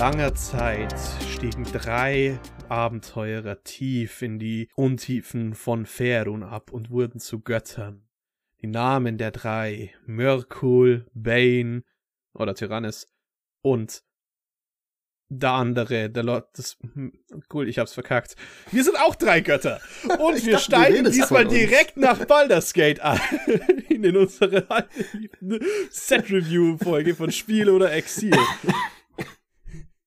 langer Zeit stiegen drei Abenteurer tief in die Untiefen von Ferun ab und wurden zu Göttern. Die Namen der drei, Myrkul, Bane oder Tyrannis und der andere, der Lord des. Cool, ich hab's verkackt. Wir sind auch drei Götter. Und Ich wir dachte, steigen diesmal direkt nach Baldur's Gate ein. In unsere Set-Review-Folge von Spiel oder Exil.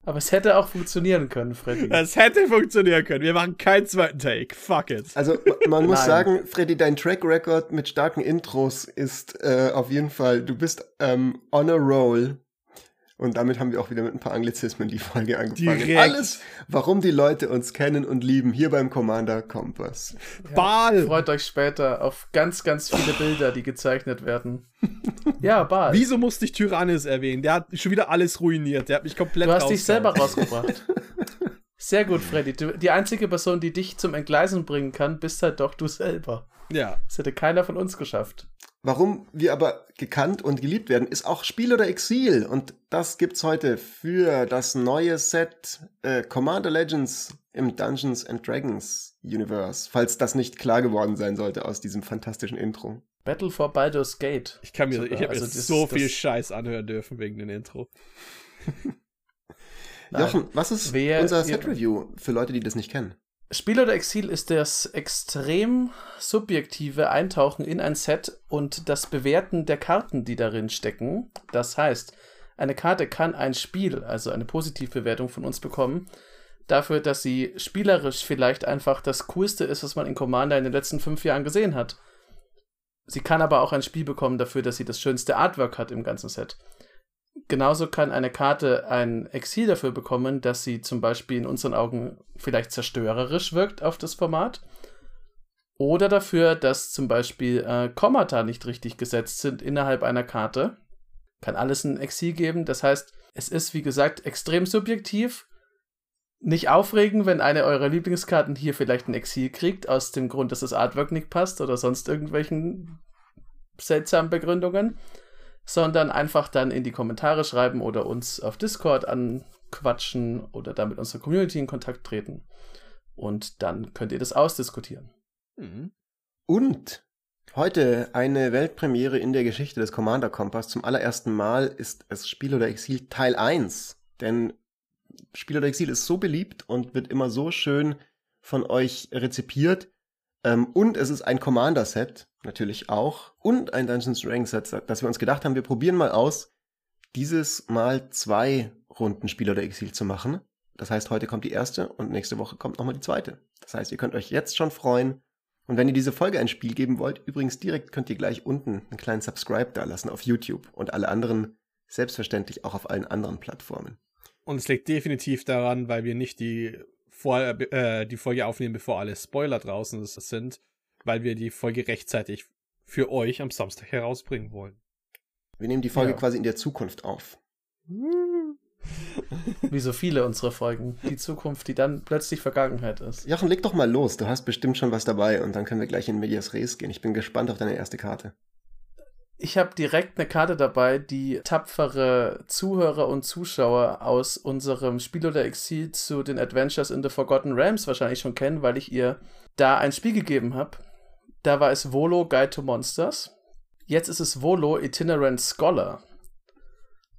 Aber es hätte auch funktionieren können, Freddy. Das hätte funktionieren können. Wir machen keinen zweiten Take. Fuck it. Also ma- man muss sagen, Freddy, dein Track Record mit starken Intros ist äh, auf jeden Fall, du bist ähm, on a roll. Und damit haben wir auch wieder mit ein paar Anglizismen die Folge angefangen. Direkt. Alles, warum die Leute uns kennen und lieben, hier beim Commander Kompass. Baal. Freut euch später auf ganz, ganz viele Bilder, die gezeichnet werden. Ja, Bal. Wieso musste ich Tyrannis erwähnen? Der hat schon wieder alles ruiniert. Der hat mich komplett Du hast dich selber rausgebracht. Sehr gut, Freddy. Du, die einzige Person, die dich zum Entgleisen bringen kann, bist halt doch du selber. Ja. Das hätte keiner von uns geschafft. Warum wir aber gekannt und geliebt werden, ist auch Spiel oder Exil. Und das gibt's heute für das neue Set äh, Commander Legends im Dungeons and Dragons Universe. Falls das nicht klar geworden sein sollte aus diesem fantastischen Intro. Battle for Baldur's Gate. Ich kann mir, Sogar. ich habe Also jetzt das- so das- viel Scheiß anhören dürfen wegen dem Intro. Jochen, was ist Wer- unser ja. Set-Review für Leute, die das nicht kennen? Spiel oder Exil ist das extrem subjektive Eintauchen in ein Set und das Bewerten der Karten, die darin stecken. Das heißt, eine Karte kann ein Spiel, also eine Positivbewertung von uns bekommen, dafür, dass sie spielerisch vielleicht einfach das Coolste ist, was man in Commander in den letzten fünf Jahren gesehen hat. Sie kann aber auch ein Spiel bekommen dafür, dass sie das schönste Artwork hat im ganzen Set. Genauso kann eine Karte ein Exil dafür bekommen, dass sie zum Beispiel in unseren Augen vielleicht zerstörerisch wirkt auf das Format. Oder dafür, dass zum Beispiel äh, Kommata nicht richtig gesetzt sind innerhalb einer Karte. Kann alles ein Exil geben. Das heißt, es ist, wie gesagt, extrem subjektiv. Nicht aufregen, wenn eine eurer Lieblingskarten hier vielleicht ein Exil kriegt, aus dem Grund, dass das Artwork nicht passt oder sonst irgendwelchen seltsamen Begründungen sondern einfach dann in die Kommentare schreiben oder uns auf Discord anquatschen oder dann mit unserer Community in Kontakt treten. Und dann könnt ihr das ausdiskutieren. Mhm. Und heute eine Weltpremiere in der Geschichte des Commander Kompass. Zum allerersten Mal ist es Spiel oder Exil Teil 1. Denn Spiel oder Exil ist so beliebt und wird immer so schön von euch rezipiert. Ähm, und es ist ein Commander-Set, natürlich auch. Und ein Dungeons Dragons Set, dass wir uns gedacht haben, wir probieren mal aus, dieses Mal zwei Runden Spiel oder Exil zu machen. Das heißt, heute kommt die erste und nächste Woche kommt nochmal die zweite. Das heißt, ihr könnt euch jetzt schon freuen. Und wenn ihr diese Folge ein Spiel geben wollt, übrigens direkt könnt ihr gleich unten einen kleinen Subscribe da lassen auf YouTube und alle anderen selbstverständlich auch auf allen anderen Plattformen. Und es liegt definitiv daran, weil wir nicht die, Vor äh, die Folge aufnehmen, bevor alle Spoiler draußen sind, weil wir die Folge rechtzeitig für euch am Samstag herausbringen wollen. Wir nehmen die Folge Ja. quasi in der Zukunft auf. Wie so viele unserer Folgen. Die Zukunft, die dann plötzlich Vergangenheit ist. Jochen, leg doch mal los. Du hast bestimmt schon was dabei und dann können wir gleich in Medias Res gehen. Ich bin gespannt auf deine erste Karte. Ich habe direkt eine Karte dabei, die tapfere Zuhörer und Zuschauer aus unserem Spiel oder Exil zu den Adventures in the Forgotten Realms wahrscheinlich schon kennen, weil ich ihr da ein Spiel gegeben habe. Da war es Volo Guide to Monsters. Jetzt ist es Volo Itinerant Scholar.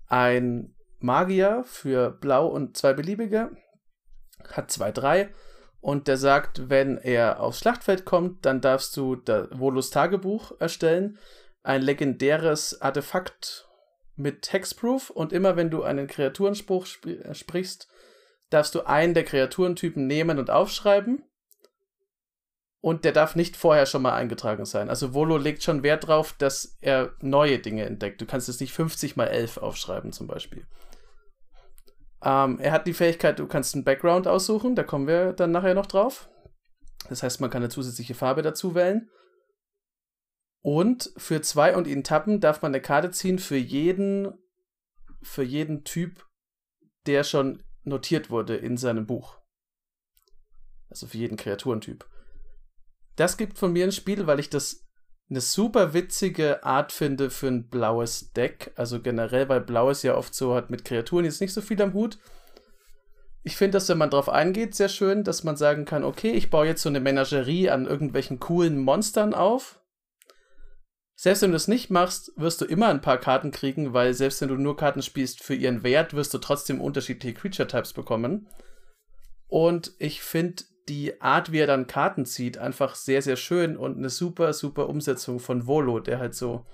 Ein Magier für Blau und zwei beliebige. Hat zwei, drei. Und der sagt, wenn er aufs Schlachtfeld kommt, dann darfst du da Volos Tagebuch erstellen ein legendäres Artefakt mit Hexproof und immer wenn du einen Kreaturenspruch sp äh, sprichst, darfst du einen der Kreaturentypen nehmen und aufschreiben. Und der darf nicht vorher schon mal eingetragen sein. Also Volo legt schon Wert drauf, dass er neue Dinge entdeckt. Du kannst es nicht 50 mal 11 aufschreiben zum Beispiel. Ähm, er hat die Fähigkeit, du kannst einen Background aussuchen, da kommen wir dann nachher noch drauf. Das heißt, man kann eine zusätzliche Farbe dazu wählen. Und für zwei und ihn tappen darf man eine Karte ziehen für jeden, für jeden Typ, der schon notiert wurde in seinem Buch. Also für jeden Kreaturentyp. Das gibt von mir ein Spiel, weil ich das eine super witzige Art finde für ein blaues Deck. Also generell, weil blaues ja oft so hat mit Kreaturen jetzt nicht so viel am Hut. Ich finde das, wenn man drauf eingeht, sehr schön, dass man sagen kann, okay, ich baue jetzt so eine Menagerie an irgendwelchen coolen Monstern auf. Selbst wenn du das nicht machst, wirst du immer ein paar Karten kriegen, weil selbst wenn du nur Karten spielst für ihren Wert, wirst du trotzdem unterschiedliche Creature-Types bekommen. Und ich finde die Art, wie er dann Karten zieht, einfach sehr, sehr schön und eine super, super Umsetzung von Volo, der halt so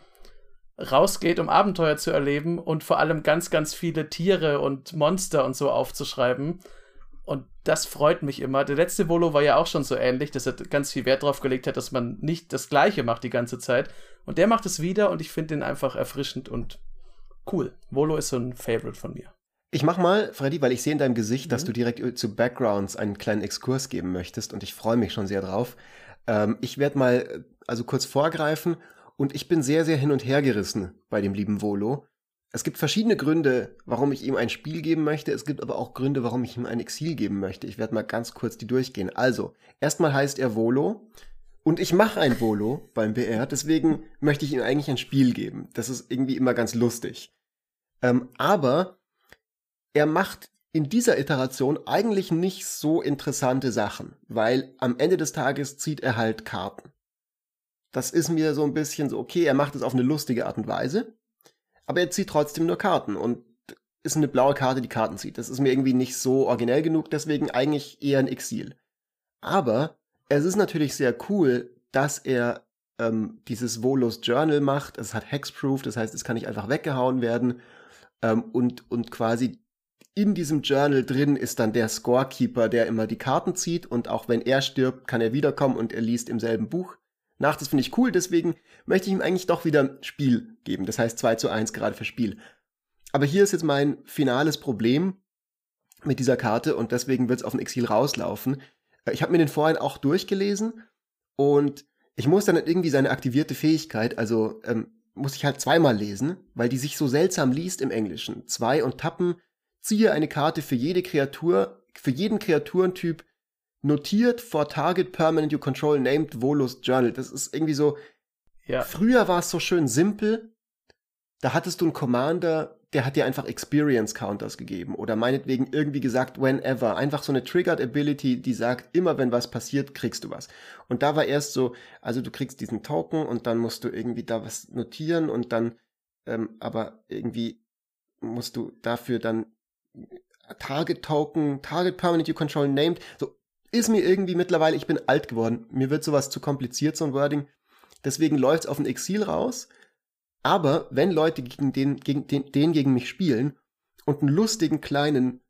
rausgeht, um Abenteuer zu erleben und vor allem ganz, ganz viele Tiere und Monster und so aufzuschreiben. Und das freut mich immer. Der letzte Volo war ja auch schon so ähnlich, dass er ganz viel Wert drauf gelegt hat, dass man nicht das Gleiche macht die ganze Zeit. Und der macht es wieder und ich finde den einfach erfrischend und cool. Volo ist so ein Favorite von mir. Ich mach mal, Freddy, weil ich sehe in deinem Gesicht, mhm. dass du direkt zu Backgrounds einen kleinen Exkurs geben möchtest und ich freue mich schon sehr drauf. Ähm, ich werde mal äh, also kurz vorgreifen und ich bin sehr, sehr hin und her gerissen bei dem lieben Volo. Es gibt verschiedene Gründe, warum ich ihm ein Spiel geben möchte. Es gibt aber auch Gründe, warum ich ihm ein Exil geben möchte. Ich werde mal ganz kurz die durchgehen. Also, erstmal heißt er Volo. Und ich mache ein Volo beim BR, deswegen möchte ich ihm eigentlich ein Spiel geben. Das ist irgendwie immer ganz lustig. Ähm, aber er macht in dieser Iteration eigentlich nicht so interessante Sachen, weil am Ende des Tages zieht er halt Karten das ist mir so ein bisschen so, okay, er macht es auf eine lustige Art und Weise, aber er zieht trotzdem nur Karten und ist eine blaue Karte, die Karten zieht. Das ist mir irgendwie nicht so originell genug, deswegen eigentlich eher ein Exil. Aber es ist natürlich sehr cool, dass er ähm, dieses Volos Journal macht. Es hat Hexproof, das heißt, es kann nicht einfach weggehauen werden. Ähm, und, und quasi in diesem Journal drin ist dann der Scorekeeper, der immer die Karten zieht und auch wenn er stirbt, kann er wiederkommen und er liest im selben Buch nach. Das finde ich cool, deswegen möchte ich ihm eigentlich doch wieder Spiel geben. Das heißt 2 zu 1 gerade für Spiel. Aber hier ist jetzt mein finales Problem mit dieser Karte und deswegen wird es auf ein Exil rauslaufen. Äh, ich habe mir den vorhin auch durchgelesen und ich muss dann irgendwie seine aktivierte Fähigkeit, also ähm, muss ich halt zweimal lesen, weil die sich so seltsam liest im Englischen. Zwei und tappen, ziehe eine Karte für jede Kreatur, für jeden Kreaturentyp notiert for target permanent you control named Volus Journal. Das ist irgendwie so. Ja. Früher war es so schön simpel. Da hattest du einen Commander, der hat dir einfach Experience Counters gegeben oder meinetwegen irgendwie gesagt whenever. Einfach so eine Triggered Ability, die sagt, immer wenn was passiert, kriegst du was. Und da war erst so, also du kriegst diesen Token und dann musst du irgendwie da was notieren und dann, ähm, aber irgendwie musst du dafür dann Target Token, Target Permanent You Control Named, so ist mir irgendwie mittlerweile, ich bin alt geworden. Mir wird sowas zu kompliziert, so ein Wording. Deswegen läuft's auf ein Exil raus. Aber wenn Leute gegen den, gegen den, den gegen mich spielen und einen lustigen kleinen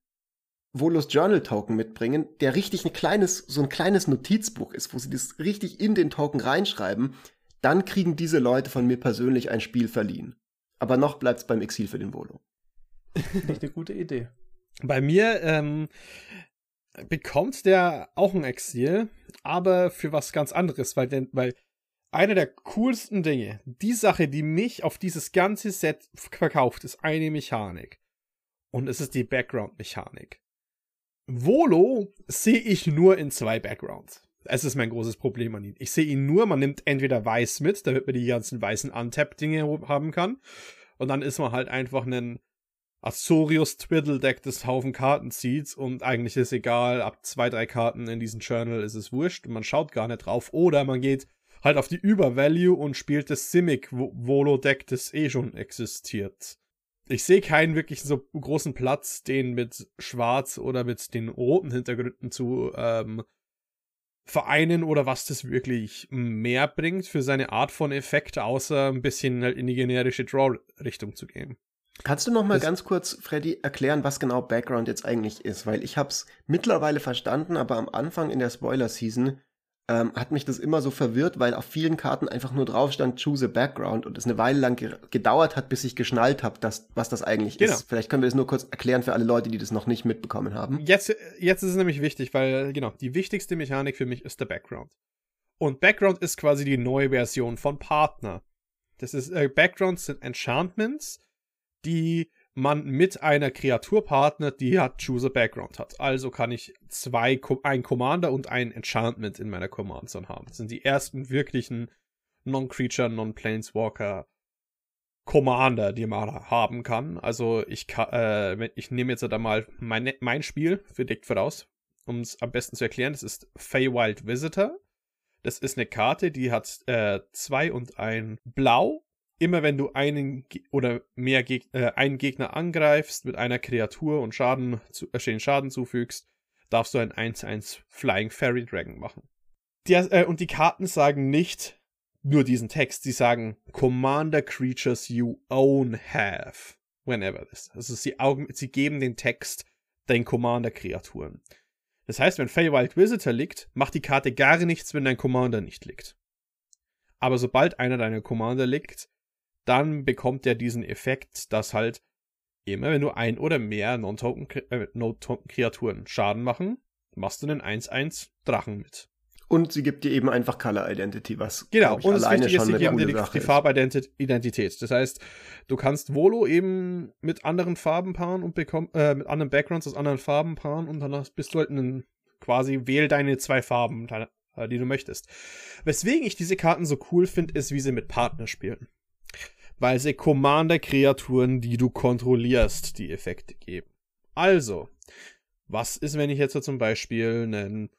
Volus Journal Token mitbringen, der richtig ein kleines, so ein kleines Notizbuch ist, wo sie das richtig in den Token reinschreiben, dann kriegen diese Leute von mir persönlich ein Spiel verliehen. Aber noch bleibt's beim Exil für den Volo. Nicht eine gute Idee. Bei mir, ähm, bekommt der auch ein Exil, aber für was ganz anderes, weil, denn, weil eine der coolsten Dinge, die Sache, die mich auf dieses ganze Set verkauft, ist eine Mechanik. Und es ist die Background-Mechanik. Volo sehe ich nur in zwei Backgrounds. Es ist mein großes Problem an ihm. Ich sehe ihn nur, man nimmt entweder weiß mit, damit man die ganzen weißen Untap-Dinge haben kann. Und dann ist man halt einfach ein Azorius Twiddle-Deck des Haufen Karten zieht und eigentlich ist egal, ab zwei, drei Karten in diesem Journal ist es wurscht und man schaut gar nicht drauf. Oder man geht halt auf die Übervalue und spielt das Simic Volo-Deck, das eh schon existiert. Ich sehe keinen wirklich so großen Platz, den mit schwarz oder mit den roten Hintergründen zu ähm, vereinen oder was das wirklich mehr bringt für seine Art von Effekt, außer ein bisschen halt in die generische Draw-Richtung zu gehen. Kannst du noch mal das ganz kurz, Freddy, erklären, was genau Background jetzt eigentlich ist? Weil ich habe es mittlerweile verstanden, aber am Anfang in der Spoiler-Season ähm, hat mich das immer so verwirrt, weil auf vielen Karten einfach nur drauf stand Choose a Background und es eine Weile lang ge gedauert hat, bis ich geschnallt habe, was das eigentlich genau. ist. Vielleicht können wir das nur kurz erklären für alle Leute, die das noch nicht mitbekommen haben. Jetzt, jetzt ist es nämlich wichtig, weil genau die wichtigste Mechanik für mich ist der Background. Und Background ist quasi die neue Version von Partner. Das ist äh, Backgrounds sind Enchantments die man mit einer Kreatur partnert, die hat Choose a Background hat. Also kann ich zwei, ein Commander und ein Enchantment in meiner Command Zone haben. Das sind die ersten wirklichen Non-Creature, Non-Planeswalker Commander, die man haben kann. Also ich, äh, ich nehme jetzt da mal mein, mein Spiel für Dick voraus, um es am besten zu erklären. Das ist Feywild Visitor. Das ist eine Karte, die hat äh, zwei und ein Blau. Immer wenn du einen oder mehr Geg äh, einen Gegner angreifst mit einer Kreatur und Schaden, zu, äh, Schaden zufügst, darfst du ein 1-1 Flying Fairy Dragon machen. Die, äh, und die Karten sagen nicht nur diesen Text, sie sagen Commander Creatures you own have. Whenever this. Also sie, sie geben den Text den Commander-Kreaturen. Das heißt, wenn Feywild Visitor liegt, macht die Karte gar nichts, wenn dein Commander nicht liegt. Aber sobald einer deiner Commander liegt, dann bekommt er diesen Effekt, dass halt immer wenn du ein oder mehr Non-Token-Kreaturen äh, Schaden machen, machst du einen 1-1 Drachen mit. Und sie gibt dir eben einfach Color Identity, was genau. Ich, und das Wichtige ist, sie geben dir die, Farbidentität. Das heißt, du kannst Volo eben mit anderen Farben paaren und bekomm, äh, mit anderen Backgrounds aus anderen Farben paaren und dann bist du halt ein, quasi wähl deine zwei Farben, äh, die du möchtest. Weswegen ich diese Karten so cool finde, ist, wie sie mit Partner spielen. Weil sie Commander-Kreaturen, die du kontrollierst, die Effekte geben. Also, was ist, wenn ich jetzt so zum Beispiel einen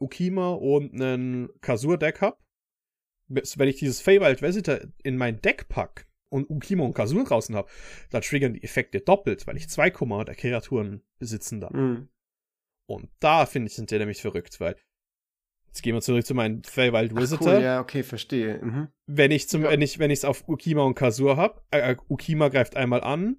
Ukima und einen Kasur-Deck habe, wenn ich dieses Feywild Visitor in mein Deck pack und Ukima und Kasur draußen habe, dann triggern die Effekte doppelt, weil ich zwei Commander-Kreaturen besitzen darf. Mhm. Und da finde ich, sind die nämlich verrückt, weil Jetzt gehen wir zurück zu meinem Feywild Visitor. Cool, ja, okay, verstehe. Mhm. Wenn ich zum, ja. wenn ich, wenn ich es auf Ukima und Kasur habe, äh, äh, Ukima greift einmal an,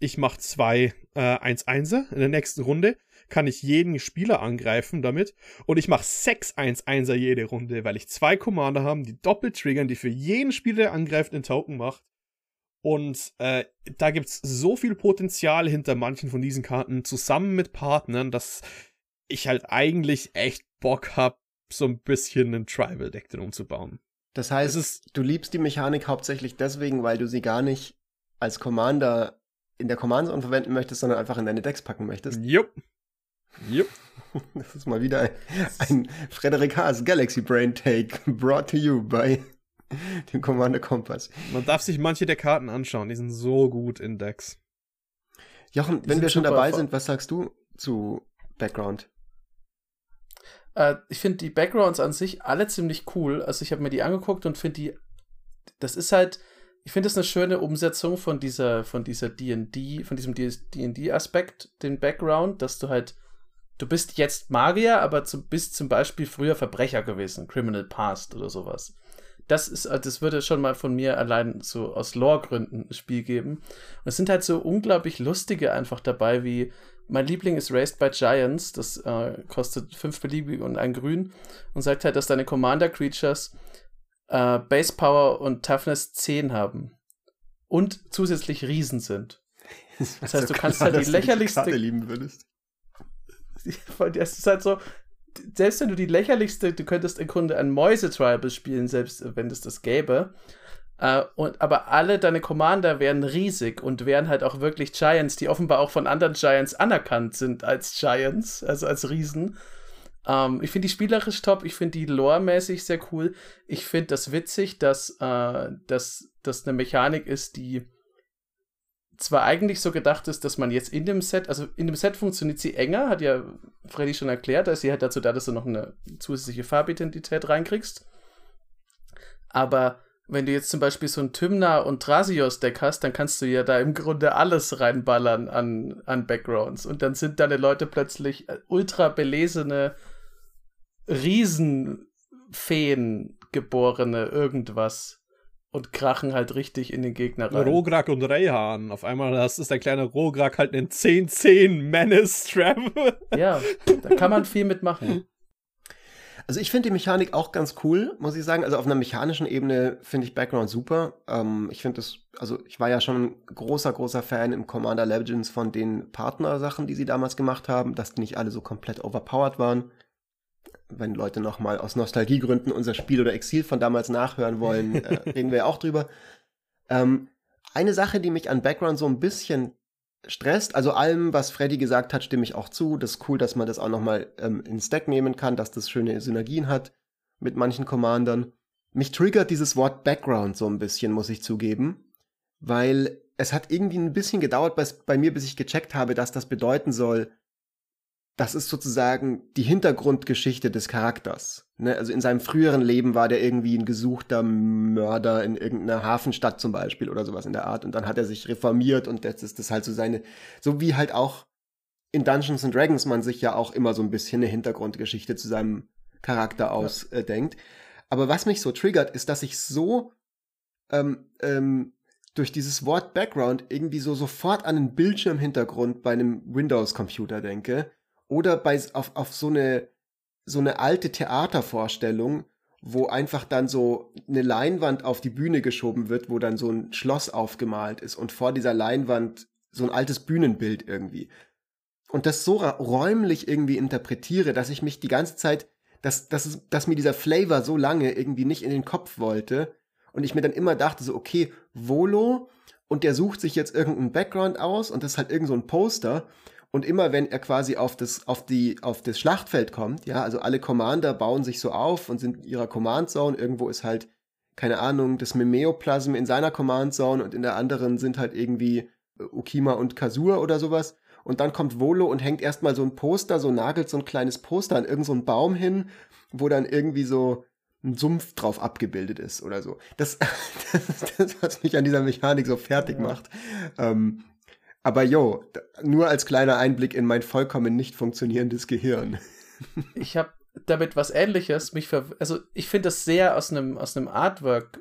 ich mache zwei äh, 1-1er in der nächsten Runde, kann ich jeden Spieler angreifen damit. Und ich mache sechs 1-1er jede Runde, weil ich zwei Commander habe, die doppelt triggern, die für jeden Spieler, der angreift, einen Token macht. Und äh, da gibt's so viel Potenzial hinter manchen von diesen Karten zusammen mit Partnern, dass ich halt eigentlich echt Bock hab, so ein bisschen ein Tribal-Deck drum zu bauen. Das heißt, ist, du liebst die Mechanik hauptsächlich deswegen, weil du sie gar nicht als Commander in der Command-Zone verwenden möchtest, sondern einfach in deine Decks packen möchtest. Jupp. Jupp. Das ist mal wieder ein, ein Frederik Haas Galaxy Brain Take brought to you by dem Commander Kompass. Man darf sich manche der Karten anschauen, die sind so gut in Decks. Jochen, die wenn wir schon dabei sind, was sagst du zu Background? Äh, ich finde die Backgrounds an sich alle ziemlich cool. Also ich habe mir die angeguckt und finde die, das ist halt, ich finde es eine schöne Umsetzung von dieser, von dieser D&D, von diesem D&D-Aspekt, den Background, dass du halt, du bist jetzt Magier, aber zu, bist zum Beispiel früher Verbrecher gewesen, Criminal Past oder sowas. Das ist, äh, das würde schon mal von mir allein so aus Lore-Gründen ein Spiel geben. Und es sind halt so unglaublich lustige einfach dabei, wie mein Liebling ist Raised by Giants, das äh, kostet fünf beliebige und ein Grün und sagt halt, dass deine Commander Creatures äh, Base Power und Toughness 10 haben. Und zusätzlich Riesen sind. Das, das heißt, du kannst klar, halt die lächerlichste. Die lieben würdest. Es ist halt so, selbst wenn du die lächerlichste, du könntest im Grunde ein Mäuse-Tribal spielen, selbst wenn es das gäbe. Uh, und, aber alle deine Commander wären riesig und wären halt auch wirklich Giants, die offenbar auch von anderen Giants anerkannt sind als Giants, also als Riesen. Ähm, ich finde die spielerisch top, ich finde die lore-mäßig sehr cool. Ich finde das witzig, dass, äh, dass das eine Mechanik ist, die zwar eigentlich so gedacht ist, dass man jetzt in dem Set, also in dem Set funktioniert sie enger, hat ja Freddy schon erklärt, dass sie halt dazu da, dass du noch eine zusätzliche Farbidentität reinkriegst. Aber wenn du jetzt zum Beispiel so ein Tymna und Thrasios-Deck hast, dann kannst du ja da im Grunde alles reinballern an, an Backgrounds. Und dann sind deine Leute plötzlich ultra belesene Riesenfeen geborene irgendwas und krachen halt richtig in den Gegner rein. Rograk und Reyhan. Auf einmal hast du der kleine Rograk halt einen 10-10 Menace Trap. ja, da kann man viel mitmachen. Also ich finde die Mechanik auch ganz cool, muss ich sagen. Also auf einer mechanischen Ebene finde ich Background super. Ähm, ich finde das, also ich war ja schon ein großer, großer Fan im Commander Legends von den Partnersachen, die sie damals gemacht haben, dass die nicht alle so komplett overpowered waren wenn Leute nochmal aus Nostalgiegründen unser Spiel oder Exil von damals nachhören wollen, äh, reden wir ja auch drüber. Ähm, eine Sache, die mich an Background so ein bisschen stresst, also allem, was Freddy gesagt hat, stimme ich auch zu. Das ist cool, dass man das auch nochmal ähm, ins Deck nehmen kann, dass das schöne Synergien hat mit manchen Commandern. Mich triggert dieses Wort Background so ein bisschen, muss ich zugeben. weil es hat irgendwie ein bisschen gedauert bei, bei mir, bis ich gecheckt habe, dass das bedeuten soll, das ist sozusagen die Hintergrundgeschichte des Charakters. Ne? Also in seinem früheren Leben war der irgendwie ein gesuchter Mörder in irgendeiner Hafenstadt zum Beispiel oder sowas in der Art. Und dann hat er sich reformiert und jetzt ist das halt so seine, so wie halt auch in Dungeons and Dragons man sich ja auch immer so ein bisschen eine Hintergrundgeschichte zu seinem Charakter ausdenkt. Ja. Äh, Aber was mich so triggert, ist, dass ich so ähm, ähm, durch dieses Wort Background irgendwie so sofort an einen Bildschirmhintergrund bei einem Windows-Computer denke oder bei, auf, auf so eine, so eine alte Theatervorstellung, wo einfach dann so eine Leinwand auf die Bühne geschoben wird, wo dann so ein Schloss aufgemalt ist und vor dieser Leinwand so ein altes Bühnenbild irgendwie. Und das so räumlich irgendwie interpretiere, dass ich mich die ganze Zeit, dass, dass, dass mir dieser Flavor so lange irgendwie nicht in den Kopf wollte und ich mir dann immer dachte so, okay, Volo und der sucht sich jetzt irgendeinen Background aus und das ist halt irgend so ein Poster und immer wenn er quasi auf das, auf die, auf das Schlachtfeld kommt, ja, also alle Commander bauen sich so auf und sind in ihrer Command Zone. Irgendwo ist halt, keine Ahnung, das Mimeoplasm in seiner Command Zone und in der anderen sind halt irgendwie äh, Ukima und Kasur oder sowas. Und dann kommt Volo und hängt erstmal so ein Poster, so nagelt so ein kleines Poster an irgendeinen so Baum hin, wo dann irgendwie so ein Sumpf drauf abgebildet ist oder so. Das, das ist das, was mich an dieser Mechanik so fertig macht. Ähm, aber jo, nur als kleiner Einblick in mein vollkommen nicht funktionierendes Gehirn. Ich habe damit was ähnliches, mich ver also ich finde das sehr aus einem aus einem Artwork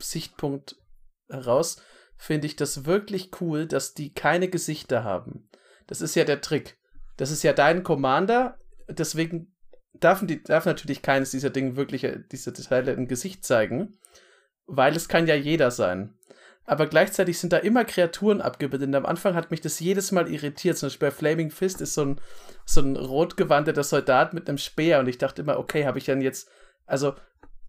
Sichtpunkt heraus finde ich das wirklich cool, dass die keine Gesichter haben. Das ist ja der Trick. Das ist ja dein Commander, deswegen darf, die, darf natürlich keines dieser Dinge wirklich, äh, diese Teile ein Gesicht zeigen, weil es kann ja jeder sein aber gleichzeitig sind da immer Kreaturen abgebildet. Und am Anfang hat mich das jedes Mal irritiert. Zum Beispiel bei Flaming Fist ist so ein, so ein rotgewandeter Soldat mit einem Speer und ich dachte immer, okay, habe ich dann jetzt, also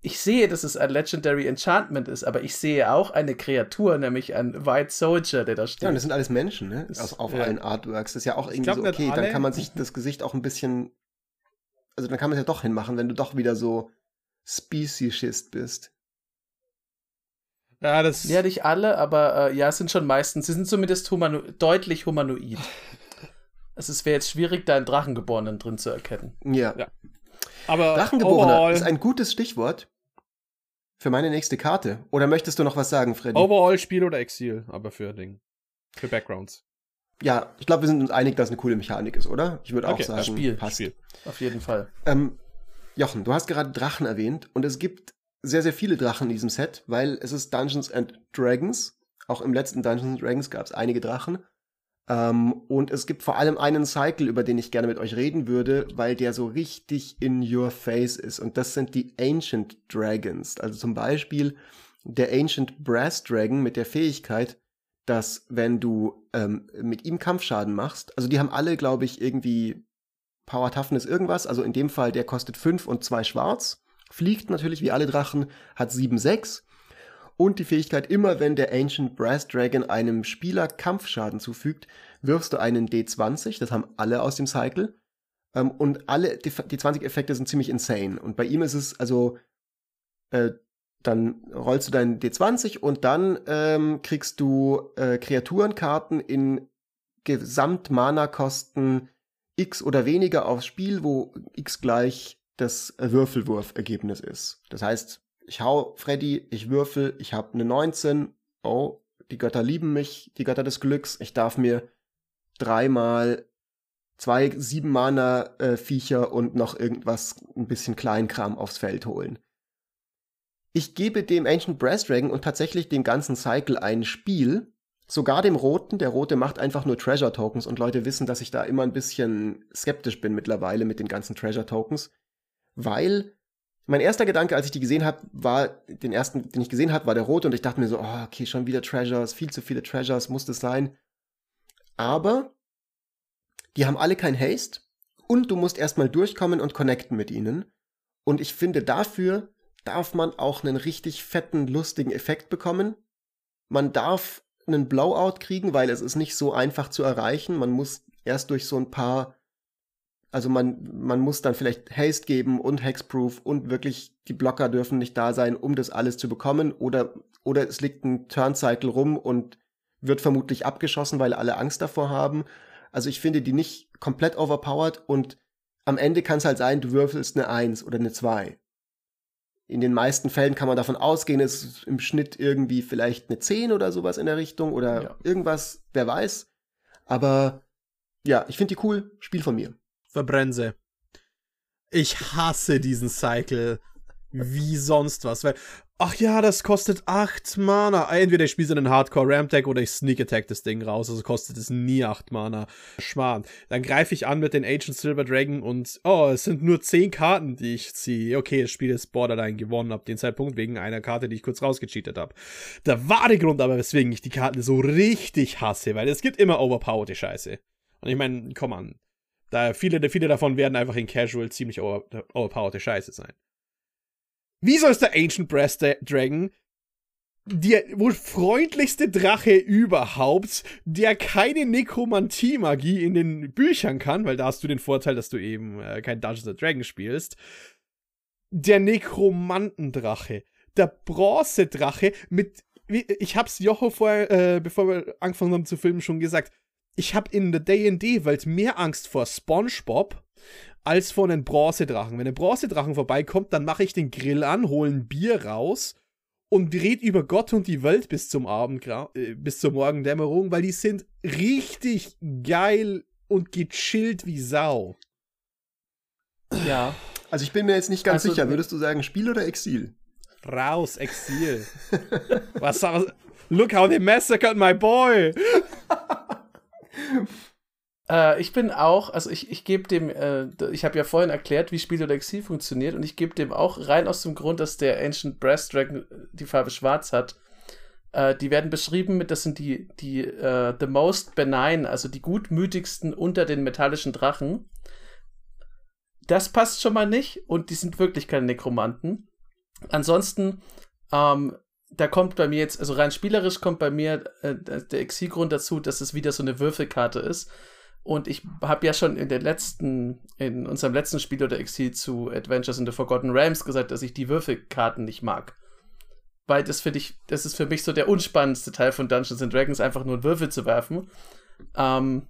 ich sehe, dass es ein Legendary Enchantment ist, aber ich sehe auch eine Kreatur, nämlich ein White Soldier, der da steht. Ja, und das sind alles Menschen, ne? Auf, auf ja. allen Artworks. Das ist ja auch irgendwie glaub, so, okay, dann kann man sich das Gesicht auch ein bisschen, also dann kann man es ja doch hinmachen, wenn du doch wieder so Speciesist bist. Ja, das ja, nicht alle, aber äh, ja, es sind schon meistens, sie sind zumindest humano deutlich humanoid. es wäre jetzt schwierig, da einen Drachengeborenen drin zu erkennen. Ja. ja. Aber Drachengeborener ist ein gutes Stichwort für meine nächste Karte. Oder möchtest du noch was sagen, Freddy? Overall Spiel oder Exil, aber für Ding. Für Backgrounds. Ja, ich glaube, wir sind uns einig, dass es eine coole Mechanik ist, oder? Ich würde okay, auch sagen, Spiel, passt. Spiel. Auf jeden Fall. Ähm, Jochen, du hast gerade Drachen erwähnt und es gibt sehr, sehr viele Drachen in diesem Set, weil es ist Dungeons and Dragons. Auch im letzten Dungeons and Dragons gab es einige Drachen. Ähm, und es gibt vor allem einen Cycle, über den ich gerne mit euch reden würde, weil der so richtig in your face ist. Und das sind die Ancient Dragons. Also zum Beispiel der Ancient Brass Dragon mit der Fähigkeit, dass wenn du ähm, mit ihm Kampfschaden machst, also die haben alle, glaube ich, irgendwie Power Toughness irgendwas. Also in dem Fall, der kostet 5 und 2 schwarz fliegt natürlich wie alle Drachen, hat 7-6 und die Fähigkeit, immer wenn der Ancient Brass Dragon einem Spieler Kampfschaden zufügt, wirfst du einen D20, das haben alle aus dem Cycle. Ähm, und alle, die, die 20 Effekte sind ziemlich insane. Und bei ihm ist es also, äh, dann rollst du deinen D20 und dann ähm, kriegst du äh, Kreaturenkarten in Gesamt-Mana-Kosten X oder weniger aufs Spiel, wo X gleich das Würfelwurfergebnis ist. Das heißt, ich hau Freddy, ich würfel, ich habe eine 19. Oh, die Götter lieben mich, die Götter des Glücks. Ich darf mir dreimal zwei sieben Mana äh, Viecher und noch irgendwas ein bisschen Kleinkram aufs Feld holen. Ich gebe dem Ancient Brass Dragon und tatsächlich dem ganzen Cycle ein Spiel, sogar dem roten. Der rote macht einfach nur Treasure Tokens und Leute wissen, dass ich da immer ein bisschen skeptisch bin mittlerweile mit den ganzen Treasure Tokens weil mein erster Gedanke, als ich die gesehen habe, war, den ersten, den ich gesehen habe, war der rote und ich dachte mir so, oh, okay, schon wieder Treasures, viel zu viele Treasures, muss das sein. Aber die haben alle kein Haste und du musst erstmal durchkommen und connecten mit ihnen. Und ich finde, dafür darf man auch einen richtig fetten, lustigen Effekt bekommen. Man darf einen Blowout kriegen, weil es ist nicht so einfach zu erreichen. Man muss erst durch so ein paar Also man, man muss dann vielleicht Haste geben und Hexproof und wirklich die Blocker dürfen nicht da sein, um das alles zu bekommen. Oder, oder es liegt ein Turncycle rum und wird vermutlich abgeschossen, weil alle Angst davor haben. Also ich finde die nicht komplett overpowered und am Ende kann es halt sein, du würfelst eine 1 oder eine 2. In den meisten Fällen kann man davon ausgehen, es ist im Schnitt irgendwie vielleicht eine 10 oder sowas in der Richtung oder ja. irgendwas, wer weiß. Aber ja, ich finde die cool. Spiel von mir. Verbrenze. Ich hasse diesen Cycle wie sonst was, weil ach ja, das kostet 8 Mana. Entweder ich spiele so einen Hardcore Ramp Deck oder ich Sneak Attack das Ding raus, also kostet es nie 8 Mana. Schmarrn. Dann greife ich an mit den Ancient Silver Dragon und oh, es sind nur 10 Karten, die ich ziehe. Okay, das Spiel ist Borderline gewonnen ab dem Zeitpunkt wegen einer Karte, die ich kurz rausgecheatet habe. Der wahre Grund aber, weswegen ich die Karten so richtig hasse, weil es gibt immer overpowered Scheiße. Und ich meine, komm an. Da viele, viele davon werden einfach in Casual ziemlich over, overpowered Scheiße sein. Wieso ist der Ancient Brass Dragon der wohl freundlichste Drache überhaupt, der keine Nekromantie-Magie in den Büchern kann, weil da hast du den Vorteil, dass du eben äh, kein Dungeons Dragons spielst. Der Nekromantendrache, der Bronzedrache mit, ich hab's Jocho vorher, äh, bevor wir angefangen haben zu filmen, schon gesagt, ich hab in der D&D-Welt mehr Angst vor SpongeBob als vor einem Bronzedrachen. Wenn ein Bronzedrachen vorbeikommt, dann mache ich den Grill an, hole ein Bier raus und red über Gott und die Welt bis zum Abend, äh, bis zur Morgendämmerung, weil die sind richtig geil und gechillt wie Sau. Ja. Also ich bin mir jetzt nicht ganz also, sicher. Würdest du sagen Spiel oder Exil? Raus, Exil. Was sagst Look how they massacred my boy. Äh, ich bin auch, also ich, ich gebe dem, äh, ich habe ja vorhin erklärt, wie Spiel oder Exil funktioniert und ich gebe dem auch rein aus dem Grund, dass der Ancient Brass Dragon die Farbe schwarz hat. Äh, die werden beschrieben mit, das sind die, die uh, the most benign, also die gutmütigsten unter den metallischen Drachen. Das passt schon mal nicht und die sind wirklich keine Nekromanten. Ansonsten, ähm, da kommt bei mir jetzt, also rein spielerisch kommt bei mir äh, der Exilgrund dazu, dass es wieder so eine Würfelkarte ist. Und ich habe ja schon in der letzten, in unserem letzten Spiel oder Exil zu Adventures in the Forgotten Realms gesagt, dass ich die Würfelkarten nicht mag. Weil das finde ich, das ist für mich so der unspannendste Teil von Dungeons and Dragons, einfach nur einen Würfel zu werfen. Ähm,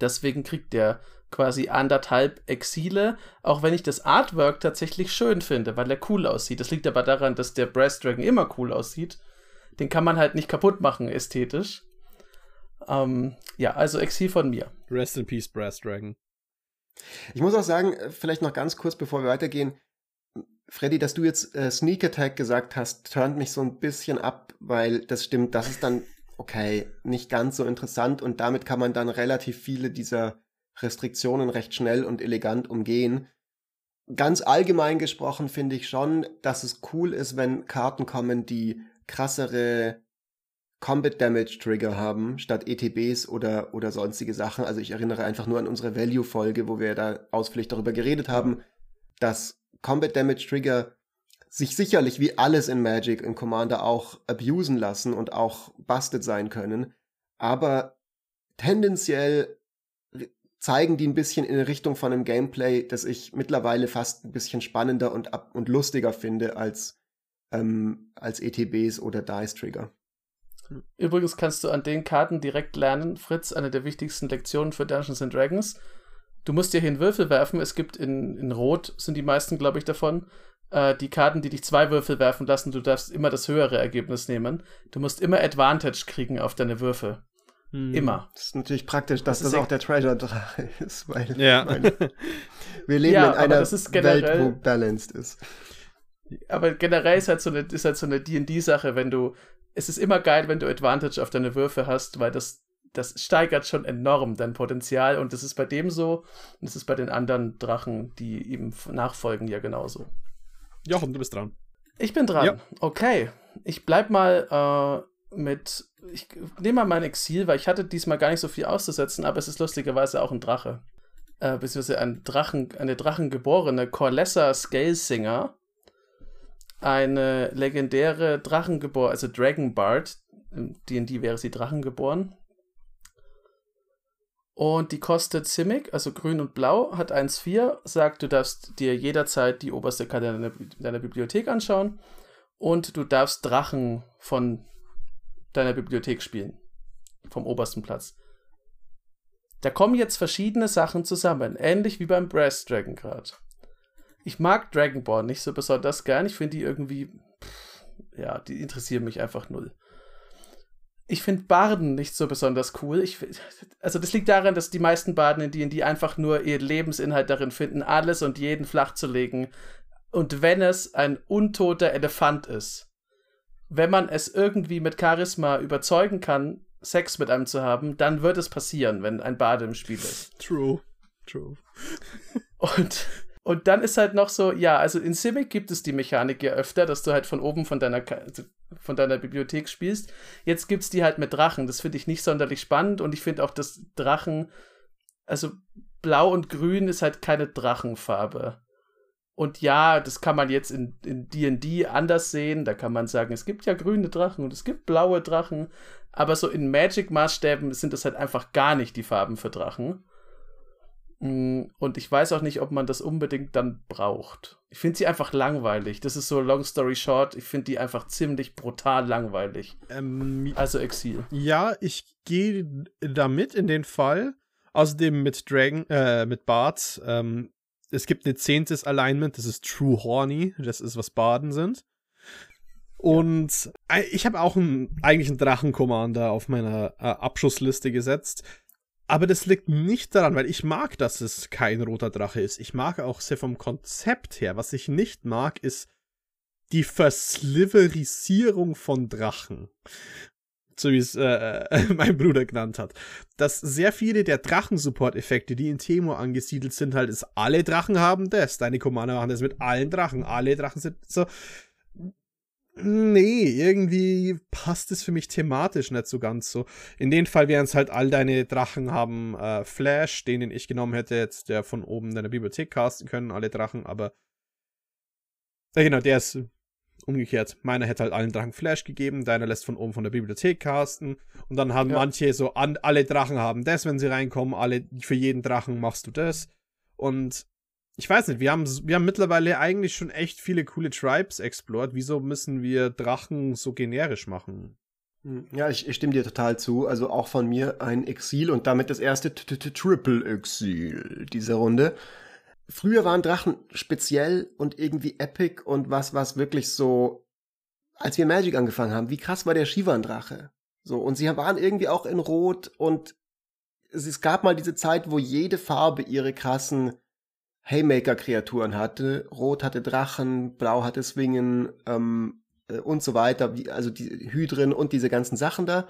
deswegen kriegt der quasi anderthalb Exile, auch wenn ich das Artwork tatsächlich schön finde, weil er cool aussieht. Das liegt aber daran, dass der Brass Dragon immer cool aussieht. Den kann man halt nicht kaputt machen ästhetisch. Ähm, ja, also Exil von mir. Rest in Peace, Brass Dragon. Ich muss auch sagen, äh, vielleicht noch ganz kurz, bevor wir weitergehen, Freddy, dass du jetzt äh, Sneak Attack gesagt hast, turnt mich so ein bisschen ab, weil das stimmt, das ist dann, okay, nicht ganz so interessant und damit kann man dann relativ viele dieser Restriktionen recht schnell und elegant umgehen. Ganz allgemein gesprochen finde ich schon, dass es cool ist, wenn Karten kommen, die krassere Combat Damage Trigger haben, statt ETBs oder, oder sonstige Sachen. Also ich erinnere einfach nur an unsere Value-Folge, wo wir da ausführlich darüber geredet haben, dass Combat Damage Trigger sich sicherlich wie alles in Magic in Commander auch abusen lassen und auch busted sein können. Aber tendenziell zeigen die ein bisschen in Richtung von einem Gameplay, das ich mittlerweile fast ein bisschen spannender und, und lustiger finde als, ähm, als ETBs oder Dice Trigger. Übrigens kannst du an den Karten direkt lernen, Fritz, eine der wichtigsten Lektionen für Dungeons and Dragons. Du musst dir hier einen Würfel werfen. Es gibt in, in Rot, sind die meisten, glaube ich, davon, äh, die Karten, die dich zwei Würfel werfen lassen. Du darfst immer das höhere Ergebnis nehmen. Du musst immer Advantage kriegen auf deine Würfel. Hm. Immer. Das ist natürlich praktisch, dass das, das auch der Treasure Drache ist, weil ja. Meine, wir leben ja, in einer Welt, wo balanced ist. Aber generell ist halt so eine, ist halt so eine D&D-Sache, wenn du es ist immer geil, wenn du Advantage auf deine Würfe hast, weil das, das steigert schon enorm dein Potenzial und das ist bei dem so und das ist bei den anderen Drachen, die ihm nachfolgen, ja genauso. Jochen, du bist dran. Ich bin dran. Ja. Okay. Ich bleib mal äh, mit. Ich nehme mal mein Exil, weil ich hatte diesmal gar nicht so viel auszusetzen, aber es ist lustigerweise auch ein Drache. Äh, beziehungsweise ein Drachen, eine Drachengeborene Corlessa Scalesinger eine legendäre Drachengeboren, also Dragon Bard. In D&D wäre sie Drachengeboren. Und die kostet Simic, also grün und blau, hat 1,4, sagt, du darfst dir jederzeit die oberste Karte deiner, deiner Bibliothek anschauen und du darfst Drachen von deiner Bibliothek spielen. Vom obersten Platz. Da kommen jetzt verschiedene Sachen zusammen, ähnlich wie beim Brass Dragon gerade. Ich mag Dragonborn nicht so besonders gern, ich finde die irgendwie, pff, ja, die interessieren mich einfach null ich finde Barden nicht so besonders cool. Ich, also das liegt daran, dass die meisten Baden in D&D einfach nur ihren Lebensinhalt darin finden, alles und jeden flach zu legen. Und wenn es ein untoter Elefant ist, wenn man es irgendwie mit Charisma überzeugen kann, Sex mit einem zu haben, dann wird es passieren, wenn ein Bade im Spiel ist. True. True. Und und dann ist halt noch so, ja, also in Simic gibt es die Mechanik ja öfter, dass du halt von oben von deiner, also von deiner Bibliothek spielst. Jetzt gibt es die halt mit Drachen. Das finde ich nicht sonderlich spannend und ich finde auch, dass Drachen, also blau und grün ist halt keine Drachenfarbe. Und ja, das kann man jetzt in D&D anders sehen. Da kann man sagen, es gibt ja grüne Drachen und es gibt blaue Drachen. Aber so in Magic-Maßstäben sind das halt einfach gar nicht die Farben für Drachen. Mm, und ich weiß auch nicht, ob man das unbedingt dann braucht. Ich finde sie einfach langweilig. Das ist so long story short. Ich finde die einfach ziemlich brutal langweilig. Ähm, also Exil. Ja, ich gehe damit in den Fall. Außerdem mit Dragon, äh, mit Bards. Ähm, es gibt ein zehntes Alignment, das ist True Horny. Das ist, was Baden sind. Und ja. ich habe auch einen, eigentlich einen Drachen-Commander auf meiner äh, Abschussliste gesetzt. Aber das liegt nicht daran, weil ich mag, dass es kein roter Drache ist. Ich mag auch sehr vom Konzept her. Was ich nicht mag, ist die Versliverisierung von Drachen. So wie es äh, mein Bruder genannt hat. Dass sehr viele der Drachen-Support-Effekte, die in Temo angesiedelt sind, halt ist, alle Drachen haben das. Deine Commander machen das mit allen Drachen. Alle Drachen sind so. Nee, irgendwie passt es für mich thematisch nicht so ganz so. In dem Fall wären es halt all deine Drachen haben äh, Flash, den, den ich genommen hätte, jetzt der von oben deiner Bibliothek casten können, alle Drachen, aber. Ja, genau, der ist umgekehrt. Meiner hätte halt allen Drachen Flash gegeben, deiner lässt von oben von der Bibliothek casten. Und dann haben ja. manche so, an, alle Drachen haben das, wenn sie reinkommen, alle, für jeden Drachen machst du das. Und ich weiß nicht, wir haben, wir haben mittlerweile eigentlich schon echt viele coole Tribes explored. Wieso müssen wir Drachen so generisch machen? Hm, ja, ich, ich stimme dir total zu. Also auch von mir ein Exil und damit das erste Triple Exil dieser Runde. Früher waren Drachen speziell und irgendwie epic und was, was wirklich so, als wir Magic angefangen haben, wie krass war der Shivan-Drache? So, und sie waren irgendwie auch in Rot und es gab mal diese Zeit, wo jede Farbe ihre krassen Haymaker-Kreaturen hatte. Rot hatte Drachen, Blau hatte Swingen ähm, äh, und so weiter, wie, also die Hydren und diese ganzen Sachen da.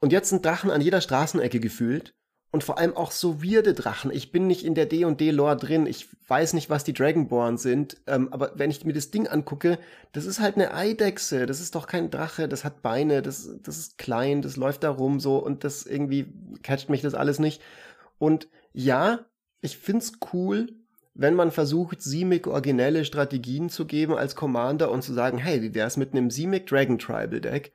Und jetzt sind Drachen an jeder Straßenecke gefühlt. Und vor allem auch so weirde Drachen. Ich bin nicht in der D&D-Lore drin. Ich weiß nicht, was die Dragonborn sind. Ähm, aber wenn ich mir das Ding angucke, das ist halt eine Eidechse. Das ist doch kein Drache. Das hat Beine. Das, das ist klein. Das läuft da rum so. Und das irgendwie catcht mich das alles nicht. Und ja, ich find's cool, wenn man versucht, Simic originelle Strategien zu geben als Commander und zu sagen, hey, wie wär's mit einem Simic Dragon Tribal Deck?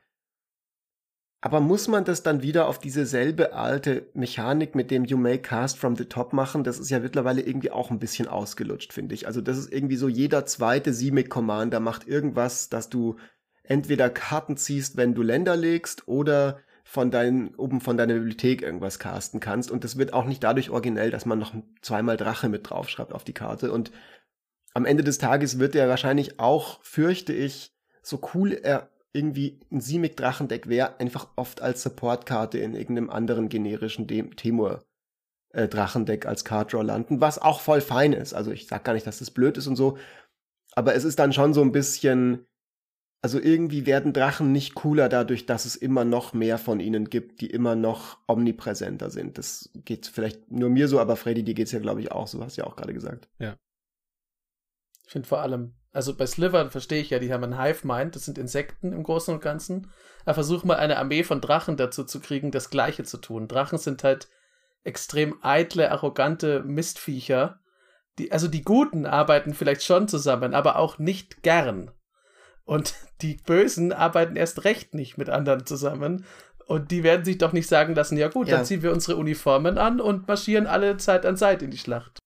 Aber muss man das dann wieder auf diese selbe alte Mechanik mit dem You may cast from the top machen? Das ist ja mittlerweile irgendwie auch ein bisschen ausgelutscht, finde ich. Also das ist irgendwie so, jeder zweite Simic Commander macht irgendwas, dass du entweder Karten ziehst, wenn du Länder legst, oder von deinen, oben von deiner Bibliothek irgendwas casten kannst. Und das wird auch nicht dadurch originell, dass man noch zweimal Drache mit draufschreibt auf die Karte. Und am Ende des Tages wird er wahrscheinlich auch, fürchte ich, so cool er irgendwie ein Simic-Drachendeck wäre, einfach oft als Supportkarte in irgendeinem anderen generischen Temur äh, Drachendeck als Card Draw landen, was auch voll fein ist. Also ich sag gar nicht, dass das blöd ist und so, aber es ist dann schon so ein bisschen also irgendwie werden Drachen nicht cooler dadurch, dass es immer noch mehr von ihnen gibt, die immer noch omnipräsenter sind. Das geht vielleicht nur mir so, aber Freddy, dir geht's ja, glaube ich, auch so, hast du ja auch gerade gesagt. Ja. Ich finde vor allem, also bei Sliver verstehe ich ja, die haben ein Hive-Mind, das sind Insekten im Großen und Ganzen. Aber versuch mal eine Armee von Drachen dazu zu kriegen, das Gleiche zu tun. Drachen sind halt extrem eitle, arrogante Mistviecher. Die, also die Guten arbeiten vielleicht schon zusammen, aber auch nicht gern. Und die Bösen arbeiten erst recht nicht mit anderen zusammen. Und die werden sich doch nicht sagen lassen, ja gut, Ja. dann ziehen wir unsere Uniformen an und marschieren alle Zeit an Zeit in die Schlacht.